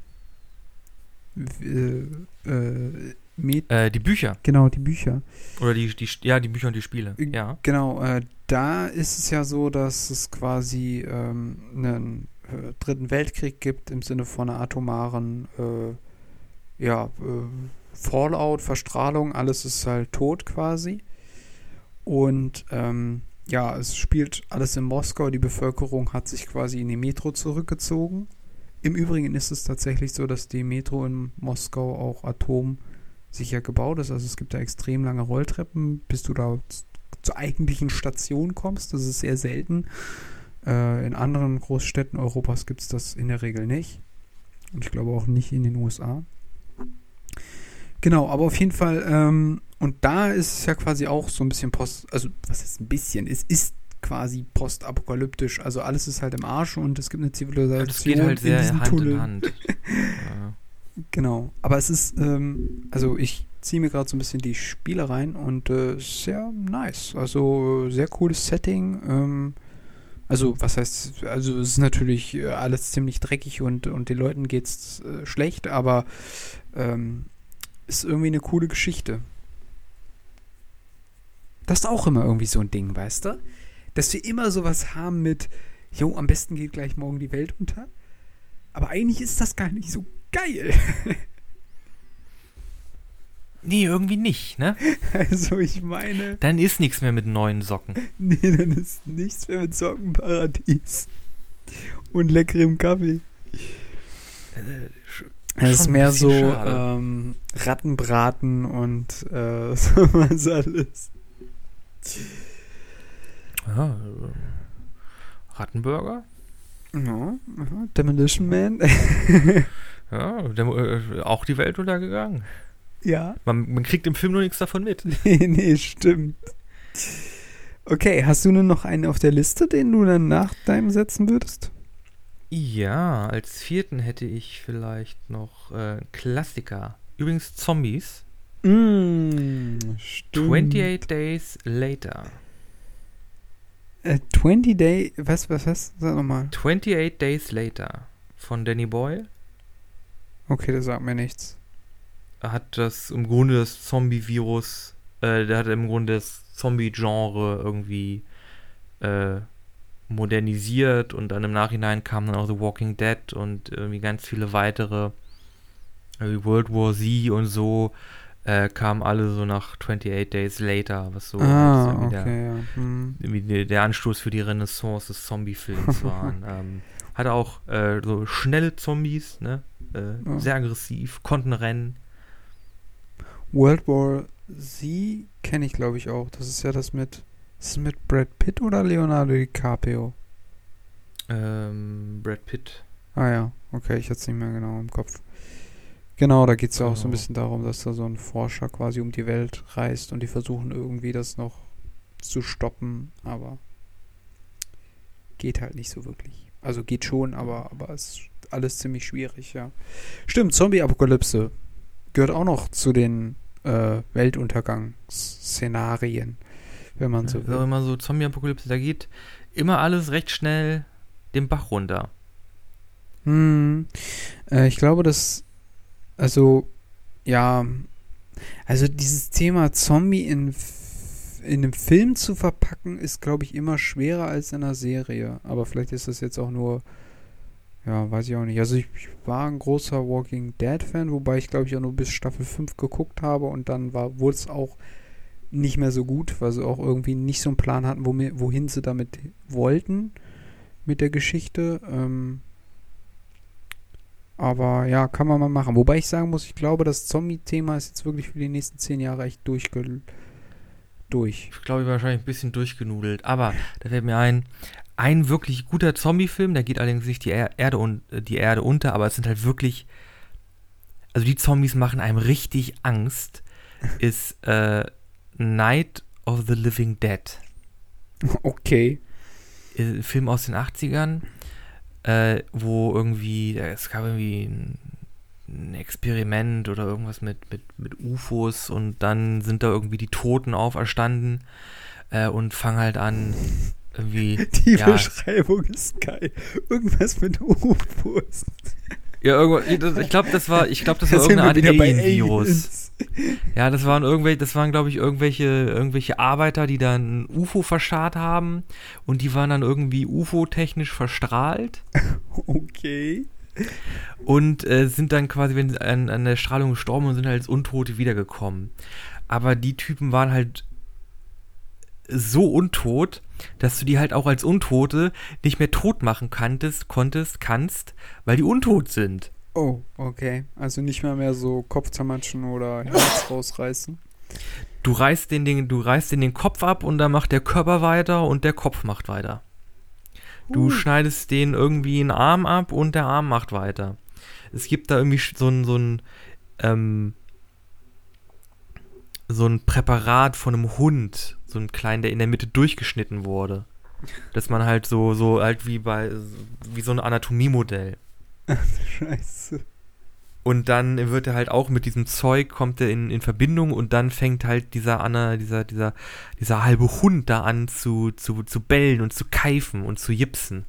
Äh, äh, Met äh, die Bücher. Genau, die Bücher. Oder die, die, ja, die Bücher und die Spiele. Äh, ja. Genau, äh, da ist es ja so, dass es quasi ähm, einen äh, dritten Weltkrieg gibt im Sinne von einer atomaren ja, Fallout, Verstrahlung, alles ist halt tot quasi. Und ähm, ja, es spielt alles in Moskau. Die Bevölkerung hat sich quasi in die Metro zurückgezogen im Übrigen ist es tatsächlich so, dass die Metro in Moskau auch atomsicher gebaut ist. Also es gibt da extrem lange Rolltreppen, bis du da zur eigentlichen Station kommst. Das ist sehr selten. Äh, in anderen Großstädten Europas gibt es das in der Regel nicht. Und ich glaube auch nicht in den USA. Genau, aber auf jeden Fall, ähm, und da ist es ja quasi auch so ein bisschen post, also was ist ein bisschen? Es ist quasi postapokalyptisch. Also alles ist halt im Arsch und es gibt eine Zivilisation. Das geht halt sehr in Hand Tunnel. in Hand. ja. Genau. Aber es ist, ähm, also ich ziehe mir gerade so ein bisschen die Spiele rein und äh, sehr nice. Also sehr cooles Setting. Ähm, also was heißt, also es ist natürlich äh, alles ziemlich dreckig und, und den Leuten geht's äh, schlecht, aber ähm, ist irgendwie eine coole Geschichte. Das ist auch immer irgendwie so ein Ding, weißt du? Dass wir immer sowas haben mit, jo, am besten geht gleich morgen die Welt unter. Aber eigentlich ist das gar nicht so geil. Nee, irgendwie nicht, ne? Also ich meine. Dann ist nichts mehr mit neuen Socken. Nee, dann ist nichts mehr mit Sockenparadies. Und leckerem Kaffee. Es ist mehr so ähm, Rattenbraten und äh, sowas alles. Ja, äh, Rattenburger? Ja, Demolition Man. ja, der, äh, auch die Welt untergegangen. Ja. Man, man, kriegt im Film nur nichts davon mit. Nee, nee, stimmt. Okay, hast du nur noch einen auf der Liste, den du dann nach deinem setzen würdest? Ja, als vierten hätte ich vielleicht noch äh, Klassiker. Übrigens Zombies. Mm, 28 Days Later. Äh, 20 Day, was, was, was? Sag nochmal. 28 Days Later von Danny Boyle. Okay, das sagt mir nichts. Er hat das im Grunde das Zombie-Virus, äh, der hat im Grunde das Zombie-Genre irgendwie äh, modernisiert und dann im Nachhinein kam dann auch The Walking Dead und irgendwie ganz viele weitere, wie World War Z und so äh, kamen alle so nach 28 Days Later, was so ah, okay, der, ja. hm. der, der, Anstoß für die Renaissance des Zombie-Films waren. ähm, hatte auch äh, so schnelle Zombies, ne? Äh, ja. Sehr aggressiv, konnten rennen. World War Z kenne ich, glaube ich, auch. Das ist ja das mit. Ist es mit Brad Pitt oder Leonardo DiCaprio? Ähm, Brad Pitt. Ah ja, okay, ich hatte es nicht mehr genau im Kopf. Genau, da geht es ja auch so ein genau. bisschen darum, dass da so ein Forscher quasi um die Welt reist und die versuchen irgendwie das noch zu stoppen, aber geht halt nicht so wirklich. Also geht schon, aber, aber es ist alles ziemlich schwierig, ja. Stimmt, Zombie-Apokalypse gehört auch noch zu den äh, Weltuntergangsszenarien, wenn man so will. Immer so Zombie-Apokalypse, da geht immer alles recht schnell den Bach runter. Hm, äh, ich glaube, dass also, ja, also dieses Thema Zombie in, in einem Film zu verpacken, ist, glaube ich, immer schwerer als in einer Serie. Aber vielleicht ist das jetzt auch nur, ja, weiß ich auch nicht. Also ich, ich war ein großer Walking Dead-Fan, wobei ich, glaube ich, auch nur bis Staffel 5 geguckt habe und dann wurde es auch nicht mehr so gut, weil sie auch irgendwie nicht so einen Plan hatten, wohin sie damit wollten mit der Geschichte. Ähm, aber ja, kann man mal machen. Wobei ich sagen muss, ich glaube, das Zombie-Thema ist jetzt wirklich für die nächsten zehn Jahre echt durchge durch. Ich glaube, wahrscheinlich ein bisschen durchgenudelt. Aber da fällt mir ein, ein wirklich guter Zombie-Film, der geht allerdings nicht die Erde, un die Erde unter, aber es sind halt wirklich. Also die Zombies machen einem richtig Angst, ist äh, Night of the Living Dead. Okay. Äh, Film aus den 80ern äh, wo irgendwie, es gab irgendwie ein, ein, Experiment oder irgendwas mit, mit, mit UFOs und dann sind da irgendwie die Toten auferstanden äh, und fangen halt an, irgendwie. Die ja, Beschreibung ist geil. Irgendwas mit UFOs. Ja, irgendwo, ich glaube, das war, ich glaube, das war irgendeine Art Alien-Virus. Ja, das waren irgendwelche, das waren, glaube ich, irgendwelche, irgendwelche Arbeiter, die dann ein UFO verscharrt haben und die waren dann irgendwie UFO-technisch verstrahlt. Okay. Und äh, sind dann quasi wenn, an, an der Strahlung gestorben und sind halt als Untote wiedergekommen. Aber die Typen waren halt so untot, dass du die halt auch als Untote nicht mehr tot machen kanntest, konntest, kannst, weil die untot sind. Oh, okay. Also nicht mehr mehr so Kopf zermatschen oder Herz rausreißen. Du reißt den, den, du reißt den, den Kopf ab und dann macht der Körper weiter und der Kopf macht weiter. Du uh. schneidest den irgendwie einen Arm ab und der Arm macht weiter. Es gibt da irgendwie so ein, so ein, ähm, so ein Präparat von einem Hund, so ein kleinen, der in der Mitte durchgeschnitten wurde. Dass man halt so, so halt wie bei, wie so ein Anatomiemodell. Scheiße. Und dann wird er halt auch mit diesem Zeug, kommt er in, in Verbindung und dann fängt halt dieser Anna, dieser, dieser, dieser halbe Hund da an zu, zu, zu bellen und zu keifen und zu jipsen.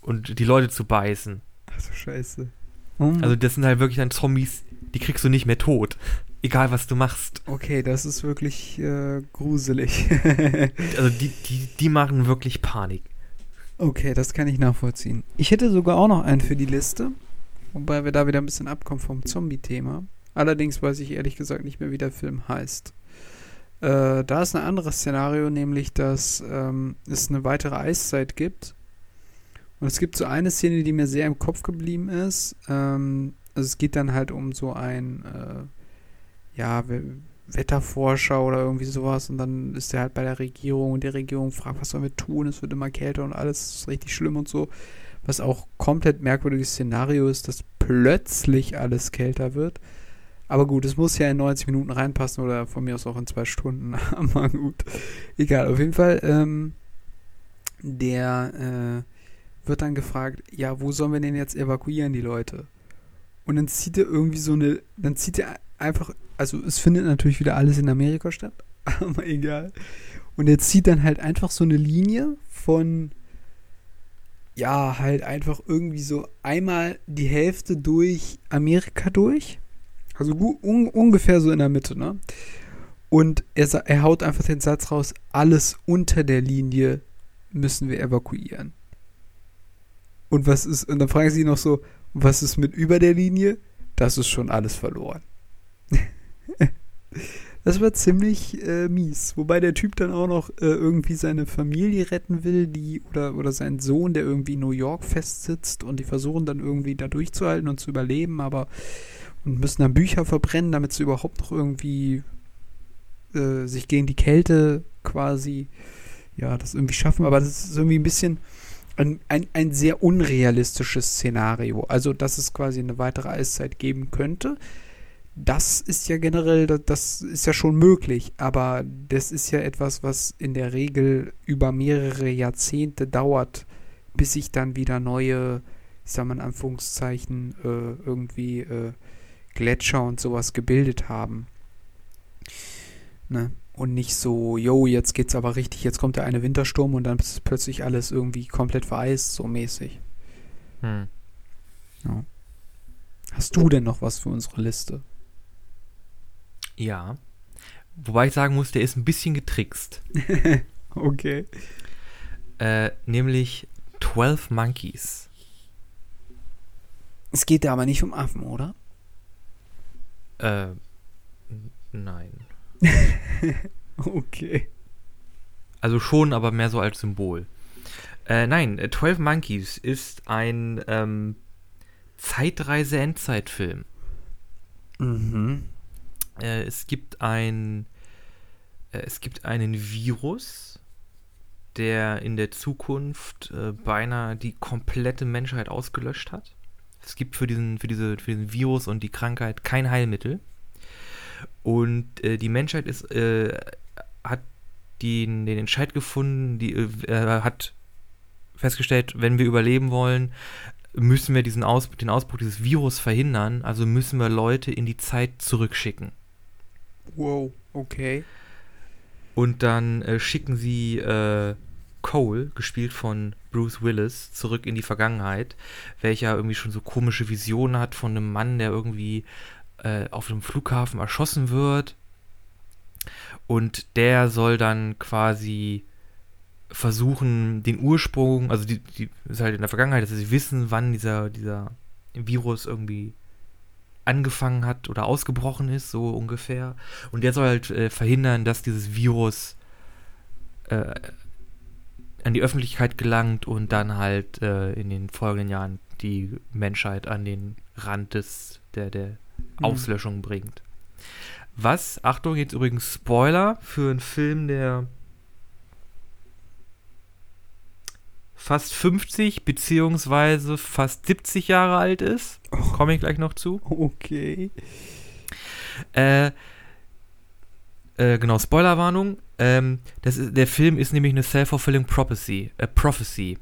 Und die Leute zu beißen. Ach so scheiße. Oh also das sind halt wirklich dann Zombies, die kriegst du nicht mehr tot. Egal was du machst. Okay, das ist wirklich äh, gruselig. also die, die, die machen wirklich Panik. Okay, das kann ich nachvollziehen. Ich hätte sogar auch noch einen für die Liste. Wobei wir da wieder ein bisschen abkommen vom Zombie-Thema. Allerdings weiß ich ehrlich gesagt nicht mehr, wie der Film heißt. Äh, da ist ein anderes Szenario, nämlich, dass ähm, es eine weitere Eiszeit gibt. Und es gibt so eine Szene, die mir sehr im Kopf geblieben ist. Ähm, also es geht dann halt um so ein, äh, ja, Wetterforscher oder irgendwie sowas. Und dann ist er halt bei der Regierung und die Regierung fragt, was sollen wir tun? Es wird immer kälter und alles ist richtig schlimm und so was auch komplett merkwürdiges Szenario ist, dass plötzlich alles kälter wird. Aber gut, es muss ja in 90 Minuten reinpassen oder von mir aus auch in zwei Stunden. Aber gut, egal. Auf jeden Fall, ähm, der äh, wird dann gefragt, ja, wo sollen wir denn jetzt evakuieren, die Leute? Und dann zieht er irgendwie so eine, dann zieht er einfach, also es findet natürlich wieder alles in Amerika statt, aber egal. Und er zieht dann halt einfach so eine Linie von ja, halt einfach irgendwie so einmal die Hälfte durch Amerika durch. Also un ungefähr so in der Mitte, ne? Und er, er haut einfach den Satz raus, alles unter der Linie müssen wir evakuieren. Und was ist, und dann fragen sie noch so, was ist mit über der Linie? Das ist schon alles verloren. Das war ziemlich äh, mies. Wobei der Typ dann auch noch äh, irgendwie seine Familie retten will, die oder, oder seinen Sohn, der irgendwie in New York festsitzt und die versuchen dann irgendwie da durchzuhalten und zu überleben, aber und müssen dann Bücher verbrennen, damit sie überhaupt noch irgendwie äh, sich gegen die Kälte quasi ja, das irgendwie schaffen. Aber das ist irgendwie ein bisschen ein, ein, ein sehr unrealistisches Szenario. Also, dass es quasi eine weitere Eiszeit geben könnte das ist ja generell, das ist ja schon möglich, aber das ist ja etwas, was in der Regel über mehrere Jahrzehnte dauert, bis sich dann wieder neue, ich sag mal in Anführungszeichen, äh, irgendwie äh, Gletscher und sowas gebildet haben. Ne? Und nicht so, yo, jetzt geht's aber richtig, jetzt kommt der eine Wintersturm und dann ist plötzlich alles irgendwie komplett vereist, so mäßig. Hm. Ja. Hast du denn noch was für unsere Liste? Ja. Wobei ich sagen muss, der ist ein bisschen getrickst. okay. Äh, nämlich 12 Monkeys. Es geht da aber nicht um Affen, oder? Äh, nein. okay. Also schon, aber mehr so als Symbol. Äh, nein, 12 äh, Monkeys ist ein ähm, Zeitreise-Endzeitfilm. Mhm. Äh, es gibt ein, äh, es gibt einen Virus, der in der Zukunft äh, beinahe die komplette Menschheit ausgelöscht hat. Es gibt für diesen, für diese, für diesen Virus und die Krankheit kein Heilmittel. Und äh, die Menschheit ist, äh, hat den, den Entscheid gefunden, die, hat festgestellt, wenn wir überleben wollen, müssen wir diesen Aus, den Ausbruch dieses Virus verhindern, also müssen wir Leute in die Zeit zurückschicken. Wow, okay. Und dann äh, schicken sie äh, Cole, gespielt von Bruce Willis, zurück in die Vergangenheit, welcher irgendwie schon so komische Visionen hat von einem Mann, der irgendwie äh, auf einem Flughafen erschossen wird. Und der soll dann quasi versuchen, den Ursprung, also die, die ist halt in der Vergangenheit, dass sie wissen, wann dieser, dieser Virus irgendwie angefangen hat oder ausgebrochen ist, so ungefähr. Und der soll halt äh, verhindern, dass dieses Virus äh, an die Öffentlichkeit gelangt und dann halt äh, in den folgenden Jahren die Menschheit an den Rand des, der, der mhm. Auslöschung bringt. Was, Achtung, jetzt übrigens Spoiler für einen Film, der fast 50 beziehungsweise fast 70 Jahre alt ist. Komme ich gleich noch zu. Okay. Äh, äh, genau, Spoilerwarnung. Ähm, das ist, der Film ist nämlich eine self-fulfilling prophecy, äh, prophecy.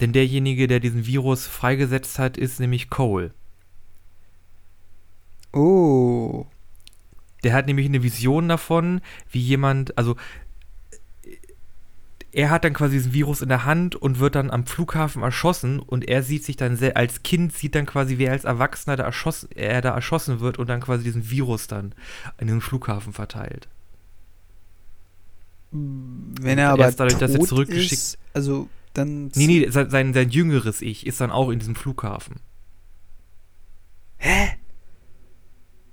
Denn derjenige, der diesen Virus freigesetzt hat, ist nämlich Cole. Oh. Der hat nämlich eine Vision davon, wie jemand, also er hat dann quasi diesen Virus in der Hand und wird dann am Flughafen erschossen und er sieht sich dann sehr, als Kind sieht dann quasi, wie er als Erwachsener da erschossen, er da erschossen wird und dann quasi diesen Virus dann in den Flughafen verteilt. Wenn er aber erst dadurch, dass er zurückgeschickt- ist, also dann Nee, nee, sein, sein, sein jüngeres Ich ist dann auch in diesem Flughafen. Hä?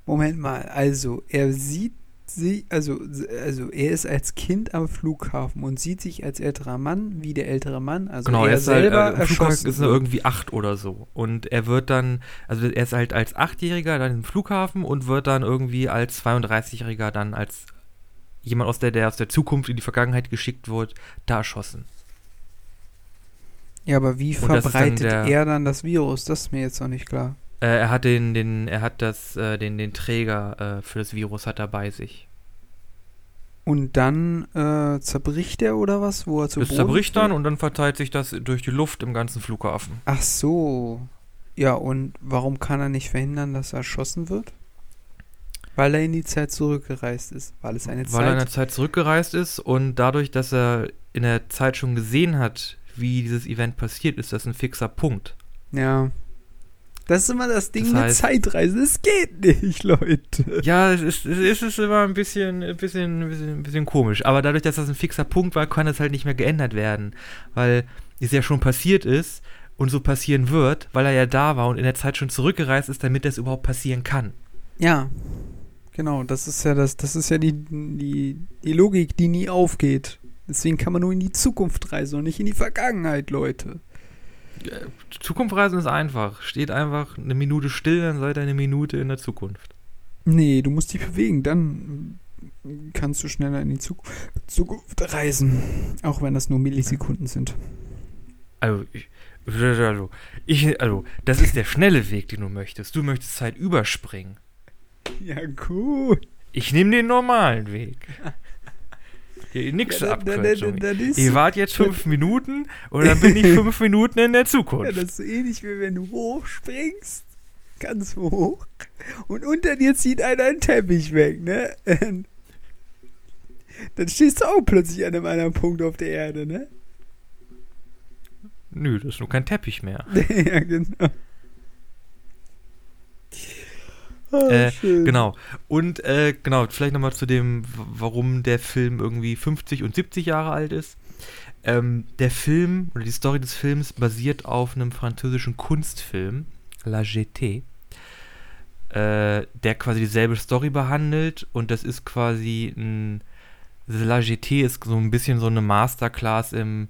Moment mal, also er sieht sie, also, also er ist als Kind am Flughafen und sieht sich als älterer Mann, wie der ältere Mann, also genau, er, er ist halt, selber äh, im Flughafen erschossen ist er irgendwie acht oder so. Und er wird dann, also er ist halt als Achtjähriger dann im Flughafen und wird dann irgendwie als 32-Jähriger dann als jemand aus der, der aus der Zukunft in die Vergangenheit geschickt wird, da erschossen. Ja, aber wie Und ist dann verbreitet der- er dann das Virus? Das ist mir jetzt noch nicht klar. Äh, er hat den, den, er hat das, äh, den, den Träger äh, für das Virus hat er bei sich. Und dann äh, zerbricht er oder was, wo er zu Boden zerbricht dann fällt? und dann verteilt sich das durch die Luft im ganzen Flughafen. Ach so. Ja, und warum kann er nicht verhindern, dass er erschossen wird? Weil er in die Zeit zurückgereist ist. Weil es eine Weil er in der Zeit. Zeit zurückgereist ist und dadurch, dass er in der Zeit schon gesehen hat, wie dieses Event passiert, ist das ein fixer Punkt. Ja. Das ist immer das Ding Das mit heißt- Zeitreisen. Es geht nicht, Leute. Ja, es ist, es ist immer ein bisschen, ein bisschen, ein bisschen, ein bisschen komisch. Aber dadurch, dass das ein fixer Punkt war, kann es halt nicht mehr geändert werden. Weil es ja schon passiert ist und so passieren wird, weil er ja da war und in der Zeit schon zurückgereist ist, damit das überhaupt passieren kann. Ja. Genau, das ist ja das, das ist ja die, die, die Logik, die nie aufgeht. Deswegen kann man nur in die Zukunft reisen und nicht in die Vergangenheit, Leute. Äh, Zukunftsreisen ist einfach. Steht einfach eine Minute still, dann seid ihr eine Minute in der Zukunft. Nee, du musst dich bewegen, dann kannst du schneller in die Zuk Zukunft reisen. Auch wenn das nur Millisekunden sind. Also, ich, also, ich, also, das ist der schnelle Weg, den du möchtest. Du möchtest Zeit überspringen. Ja, gut. Ich nehme den normalen Weg. Hier, nix Ja, dann- Abkürzung. dann- dann ist- Ihr wart jetzt fünf Minuten und dann bin ich fünf Minuten in der Ja, Zukunft. das ist so ähnlich wie wenn du hochspringst. Ganz hoch. Und unter dir zieht einer einen Teppich weg, ne? Dann stehst du auch plötzlich an einem anderen Punkt auf der Erde, ne? Nö, das ist nur kein Teppich mehr. ja, genau. Ah, Äh, schön. Genau. Und äh, genau, vielleicht nochmal zu dem, warum der Film irgendwie 50 und 70 Jahre alt ist. Ähm, der Film oder die Story des Films basiert auf einem französischen Kunstfilm, La Jetée, äh, der quasi dieselbe Story behandelt und das ist quasi ein. La Jetée ist so ein bisschen so eine Masterclass im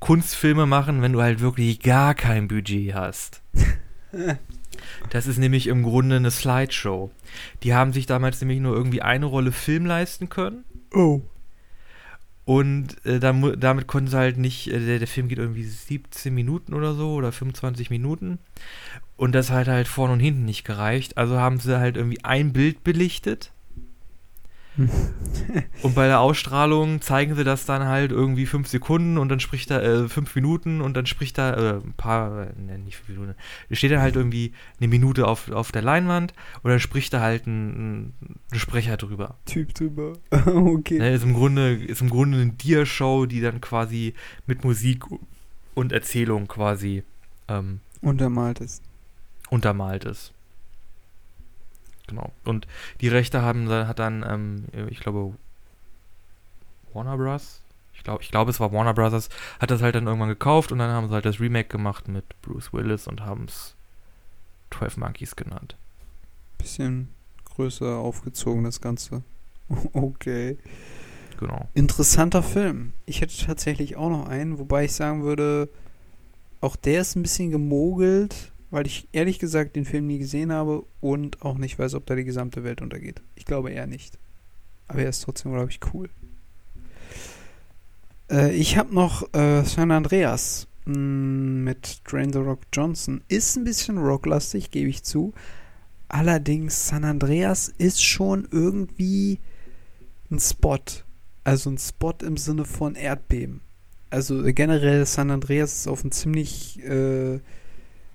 Kunstfilme machen, wenn du halt wirklich gar kein Budget hast. Das ist nämlich im Grunde eine Slideshow. Die haben sich damals nämlich nur irgendwie eine Rolle Film leisten können. Oh. Und äh, damu- damit konnten sie halt nicht, äh, der, der Film geht irgendwie 17 Minuten oder so oder 25 Minuten. Und das hat halt vorne und hinten nicht gereicht. Also haben sie halt irgendwie ein Bild belichtet. Und bei der Ausstrahlung zeigen sie das dann halt irgendwie fünf Sekunden und dann spricht er, äh, fünf Minuten und dann spricht er, äh, ein paar, äh, ne, nicht fünf Minuten, da steht er halt irgendwie eine Minute auf, auf der Leinwand und dann spricht er halt ein, ein Sprecher drüber. Typ drüber. okay. Ne, ist, im Grunde, ist im Grunde eine Dia-Show, die dann quasi mit Musik und Erzählung quasi ähm, Untermalt ist. untermalt ist. Genau. Und die Rechte haben dann- hat dann, ähm, ich glaube, Warner Bros. Ich glaube, ich glaube, es war Warner Brothers, hat das halt dann irgendwann gekauft und dann haben sie halt das Remake gemacht mit Bruce Willis und haben es 12 Monkeys genannt. Bisschen größer aufgezogen, das Ganze. Okay. Genau. Interessanter Film. Ich hätte tatsächlich auch noch einen, wobei ich sagen würde, auch der ist ein bisschen gemogelt, weil ich ehrlich gesagt den Film nie gesehen habe und auch nicht weiß, ob da die gesamte Welt untergeht. Ich glaube eher nicht. Aber er ist trotzdem, glaube ich, cool. Äh, ich habe noch äh, San Andreas mh, mit Dwayne The Rock Johnson. Ist ein bisschen rocklastig, gebe ich zu. Allerdings, San Andreas ist schon irgendwie ein Spot. Also ein Spot im Sinne von Erdbeben. Also generell San Andreas ist auf einem ziemlich, äh,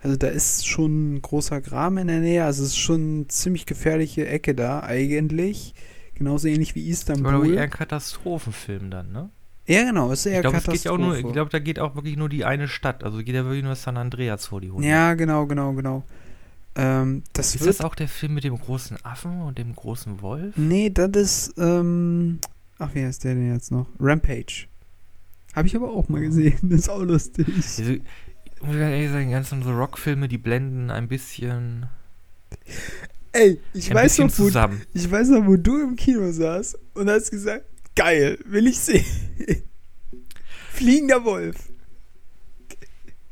also da ist schon ein großer Graben in der Nähe. Also es ist schon eine ziemlich gefährliche Ecke da eigentlich. Genauso ähnlich wie Istanbul. Aber eher ein Katastrophenfilm dann, ne? Ja, genau, ist eher ich glaube, Katastrophe. ich glaube, da geht auch wirklich nur die eine Stadt. Also geht ja wirklich nur San Andreas vor die Hunde. Ja, genau, genau, genau. Ähm, das ist das auch der Film mit dem großen Affen und dem großen Wolf? Nee, das ist, ähm, ach, wie heißt der denn jetzt noch? Rampage. Habe ich aber auch mal gesehen. Das ist auch lustig. Also, ich muss ganz ehrlich sagen, die ganzen so Rockfilme, die blenden ein bisschen. Ey, ich ein weiß noch, wo, zusammen. ich weiß noch, wo du im Kino saßt und hast gesagt, geil, will ich sehen. Fliegender Wolf.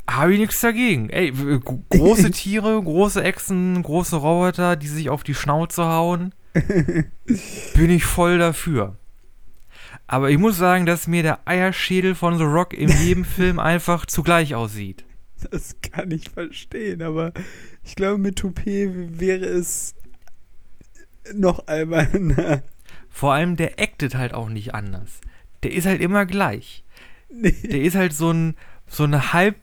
Habe ich nichts dagegen. Ey, g- große Tiere, große Echsen, große Roboter, die sich auf die Schnauze hauen. bin ich voll dafür. Aber ich muss sagen, dass mir der Eierschädel von The Rock in jedem Film einfach zugleich aussieht. Das kann ich verstehen, aber ich glaube, mit Toupet wäre es noch alberner. Vor allem, der actet halt auch nicht anders. Der ist halt immer gleich. Nee. Der ist halt so ein, so eine halb,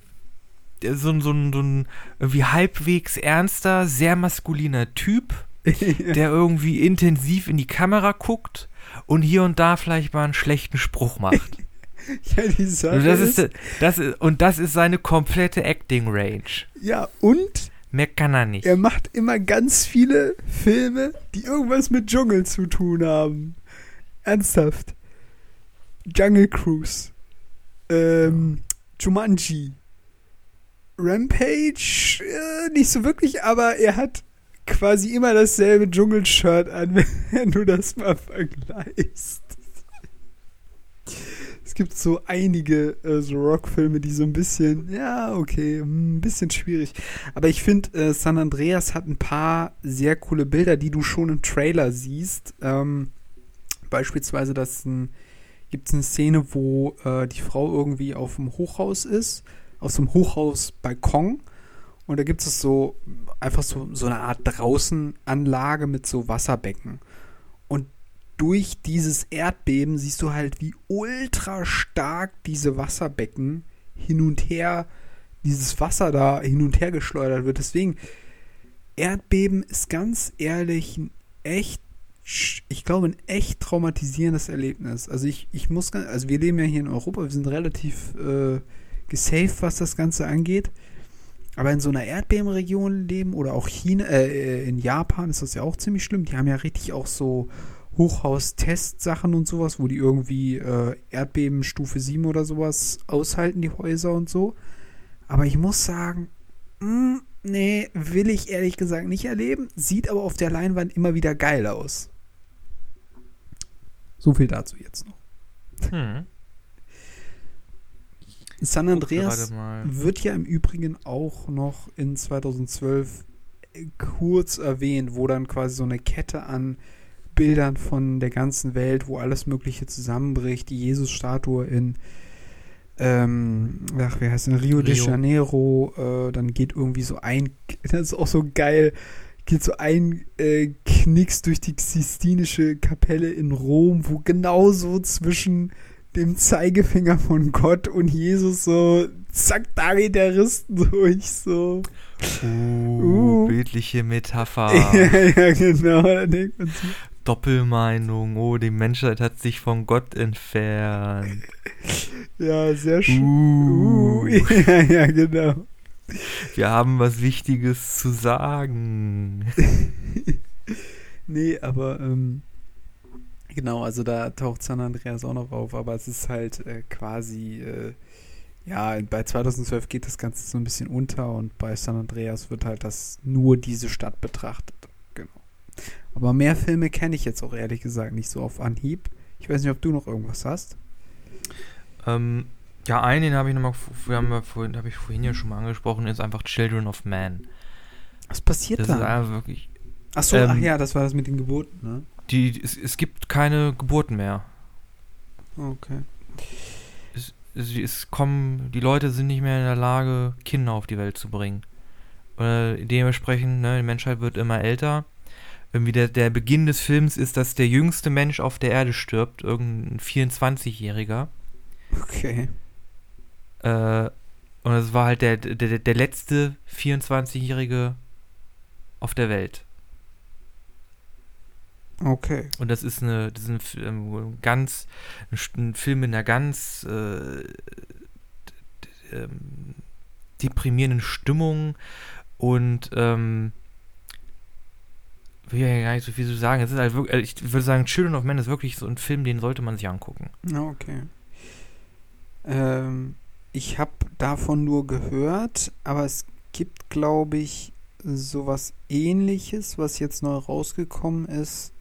so ein, so ein, so ein irgendwie halbwegs ernster, sehr maskuliner Typ, der irgendwie intensiv in die Kamera guckt und hier und da vielleicht mal einen schlechten Spruch macht. ja, die Sache Und das ist, ist, das ist, und das ist seine komplette Acting-Range. ja, und Mehr kann er nicht. er macht immer ganz viele Filme, die irgendwas mit Dschungel zu tun haben. Ernsthaft. Jungle Cruise. Ähm, Jumanji. Rampage, äh, nicht so wirklich, aber er hat quasi immer dasselbe Dschungelshirt an, wenn du das mal vergleichst. Gibt so einige äh, so Rockfilme, die so ein bisschen, ja, okay, hm, ein bisschen schwierig. Aber ich finde, äh, San Andreas hat ein paar sehr coole Bilder, die du schon im Trailer siehst. Ähm, beispielsweise, dass ein, gibt es eine Szene, wo äh, die Frau irgendwie auf dem Hochhaus ist, auf so einem Hochhausbalkon. Und da gibt es so einfach so, so eine Art Draußenanlage mit so Wasserbecken. Durch dieses Erdbeben siehst du halt, wie ultra stark diese Wasserbecken hin und her, dieses Wasser da hin und her geschleudert wird. Deswegen, Erdbeben ist ganz ehrlich ein echt, ich glaube, ein echt traumatisierendes Erlebnis. Also ich, ich muss, also wir leben ja hier in Europa, wir sind relativ äh, gesaved, was das Ganze angeht. Aber in so einer Erdbebenregion leben oder auch China, äh, in Japan ist das ja auch ziemlich schlimm. Die haben ja richtig auch so Hochhaus-Testsachen und sowas, wo die irgendwie äh, Erdbeben Stufe 7 oder sowas aushalten, die Häuser und so. Aber ich muss sagen, mh, nee, will ich ehrlich gesagt nicht erleben. Sieht aber auf der Leinwand immer wieder geil aus. So viel dazu jetzt noch. Hm. San Andreas wird ja im Übrigen auch noch in 2012 kurz erwähnt, wo dann quasi so eine Kette an Bildern von der ganzen Welt, wo alles Mögliche zusammenbricht, die Jesus-Statue in ähm, ach, wie heißt denn, Rio, de Rio. Janeiro, äh, dann geht irgendwie so ein, das ist auch so geil, geht so ein äh, Knicks durch die Sistinische Kapelle in Rom, wo genauso zwischen dem Zeigefinger von Gott und Jesus so, zack, da geht der Risten durch, so. Uh, Uh. bildliche Metapher. ja, ja, genau. Da denkt man sich, Doppelmeinung. Oh, die Menschheit hat sich von Gott entfernt. ja, sehr schön. Uh, Uh, ja, ja, genau. wir haben was Wichtiges zu sagen. Nee, aber ähm, genau, also da taucht San Andreas auch noch auf, aber es ist halt äh, quasi, äh, ja, bei 2012 geht das Ganze so ein bisschen unter und bei San Andreas wird halt das nur diese Stadt betrachtet. Aber mehr Filme kenne ich jetzt auch ehrlich gesagt nicht so auf Anhieb. Ich weiß nicht, ob du noch irgendwas hast. Ähm, ja, einen, habe ich nochmal, wir haben ja vorhin, habe ich vorhin ja schon mal angesprochen, ist einfach Children of Man. Was passiert Das ist da? einfach wirklich. Achso, ähm, ach ja, das war das mit den Geburten, ne? Die, es, es gibt keine Geburten mehr. Okay. Es, es, es kommen, die Leute sind nicht mehr in der Lage, Kinder auf die Welt zu bringen. Äh, dementsprechend, ne, die Menschheit wird immer älter. Irgendwie der, der Beginn des Films ist, dass der jüngste Mensch auf der Erde stirbt, irgendein 24-Jähriger. Okay. Äh, und es war halt der, der, der letzte 24-Jährige auf der Welt. Okay. Und das ist eine, das ist ein, ähm, ganz, ein, Film in einer ganz äh, ähm, deprimierenden Stimmung und ähm, will ja gar nicht so viel zu sagen. Es ist halt wirklich, ich würde sagen, Children of Men ist wirklich so ein Film, den sollte man sich angucken. Okay. Ähm, ich habe davon nur gehört, aber es gibt, glaube ich, sowas ähnliches, was jetzt neu rausgekommen ist.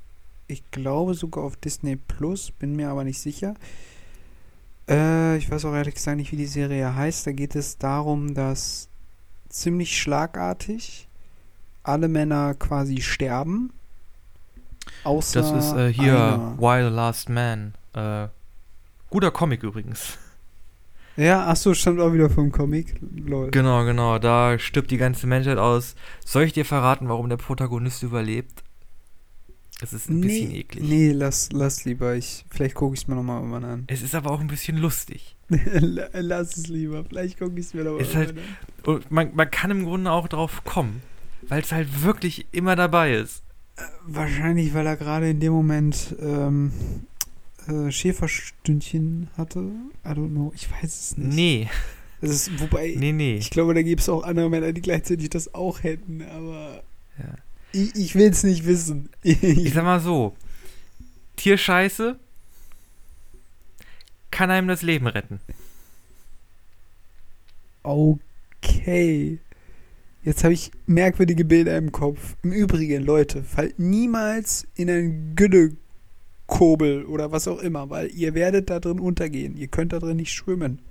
Ich glaube sogar auf Disney Plus, bin mir aber nicht sicher. Äh, ich weiß auch ehrlich gesagt nicht, wie die Serie heißt. Da geht es darum, dass ziemlich schlagartig alle Männer quasi sterben. Außer das ist äh, hier einer. Why the Last Man. Äh, guter Comic übrigens. Ja, ach so, stammt auch wieder vom Comic. Lol. Genau, genau. Da stirbt die ganze Menschheit aus. Soll ich dir verraten, warum der Protagonist überlebt? Es ist ein nee, bisschen eklig. Nee, lass, lass lieber. Ich, vielleicht gucke ich es mir nochmal irgendwann an. Es ist aber auch ein bisschen lustig. lass es lieber. Vielleicht gucke ich es mir nochmal halt, an. Man, man kann im Grunde auch drauf kommen, weil es halt wirklich immer dabei ist. Äh, wahrscheinlich, weil er gerade in dem Moment ähm, äh, Schäferstündchen hatte. I don't know, ich weiß es nicht. Nee. Das ist, wobei, nee, nee. ich glaube, da gibt es auch andere Männer, die gleichzeitig das auch hätten, aber ja. ich, ich will es nicht wissen. ich sag mal so, Tierscheiße kann einem das Leben retten. Okay. Jetzt habe ich merkwürdige Bilder im Kopf. Im Übrigen, Leute, fallt niemals in ein Gülle Kobel oder was auch immer, weil ihr werdet da drin untergehen. Ihr könnt da drin nicht schwimmen.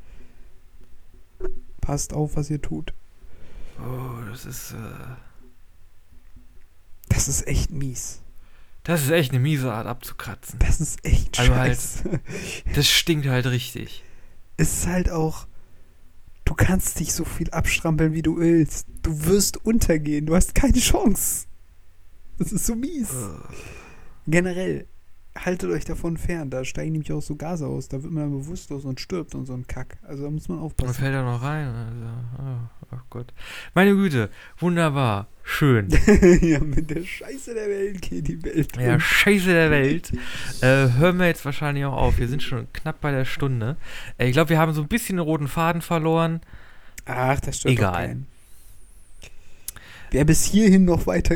Passt auf, was ihr tut. Oh, das ist. Äh das ist echt mies. Das ist echt eine miese Art abzukratzen. Das ist echt also halt, Das stinkt halt richtig. Es ist halt auch. Du kannst dich so viel abstrampeln, wie du willst. Du wirst untergehen. Du hast keine Chance. Das ist so mies. Generell, haltet euch davon fern. Da steigen nämlich auch so Gase aus. Da wird man bewusstlos und stirbt und so ein Kack. Also da muss man aufpassen. Man fällt da noch rein. Also, oh, oh Gott. Meine Güte, wunderbar. Schön. ja, mit der Scheiße der Welt geht die Welt. Ja, Scheiße der Welt. äh, hören wir jetzt wahrscheinlich auch auf. Wir sind schon knapp bei der Stunde. Äh, ich glaube, wir haben so ein bisschen den roten Faden verloren. Ach, das stimmt. Egal. Wer bis hierhin noch weiter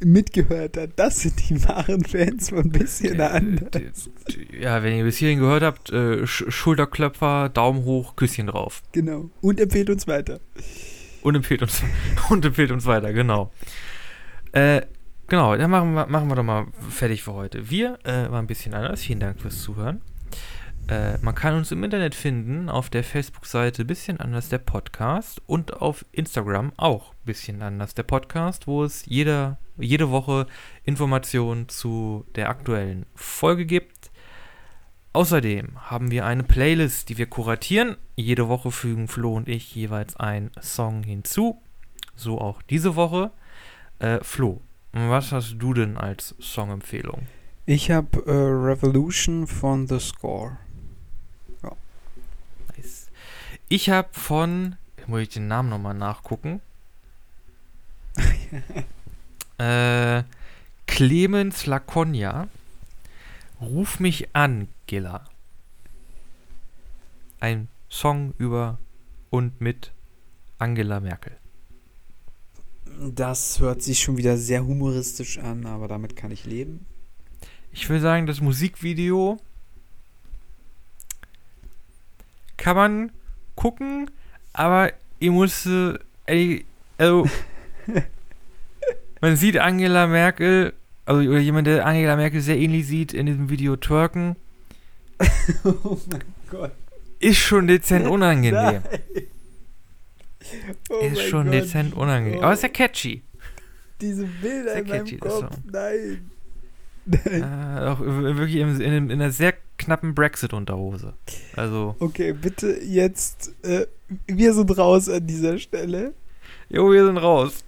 mitgehört hat, das sind die wahren Fans von bisschen äh, anders. Ja, wenn ihr bis hierhin gehört habt, äh, Schulterklöpfer, Daumen hoch, Küsschen drauf. Genau. Und empfehlt uns weiter. Und empfehlt uns, und empfehlt uns weiter, genau. Äh, genau, dann machen wir, machen wir doch mal fertig für heute. Wir äh, waren ein bisschen anders. Vielen Dank fürs Zuhören. Äh, man kann uns im Internet finden auf der Facebook-Seite Bisschen anders der Podcast und auf Instagram auch Bisschen anders der Podcast, wo es jede, jede Woche Informationen zu der aktuellen Folge gibt. Außerdem haben wir eine Playlist, die wir kuratieren. Jede Woche fügen Flo und ich jeweils einen Song hinzu. So auch diese Woche. Äh, Flo, was hast du denn als Songempfehlung? Ich habe äh, Revolution von The Score. Ich habe von, muss ich den Namen nochmal nachgucken. äh, Clemens Laconia. Ruf mich an, Gilla. Ein Song über und mit Angela Merkel. Das hört sich schon wieder sehr humoristisch an, aber damit kann ich leben. Ich will sagen, das Musikvideo kann man gucken, aber ich musste, ey, also, man sieht Angela Merkel, also oder jemand, der Angela Merkel sehr ähnlich sieht, in diesem Video twerken. oh mein Gott. Ist schon dezent unangenehm. Oh ist schon Gott. dezent unangenehm. Oh. Aber ist ja catchy. Diese Bilder in meinem Kopf, nein. Äh, auch wirklich in, in, in, einer sehr knappen Brexit-Unterhose. Also. Okay, bitte jetzt. Äh, wir sind raus an dieser Stelle. Jo, wir sind raus.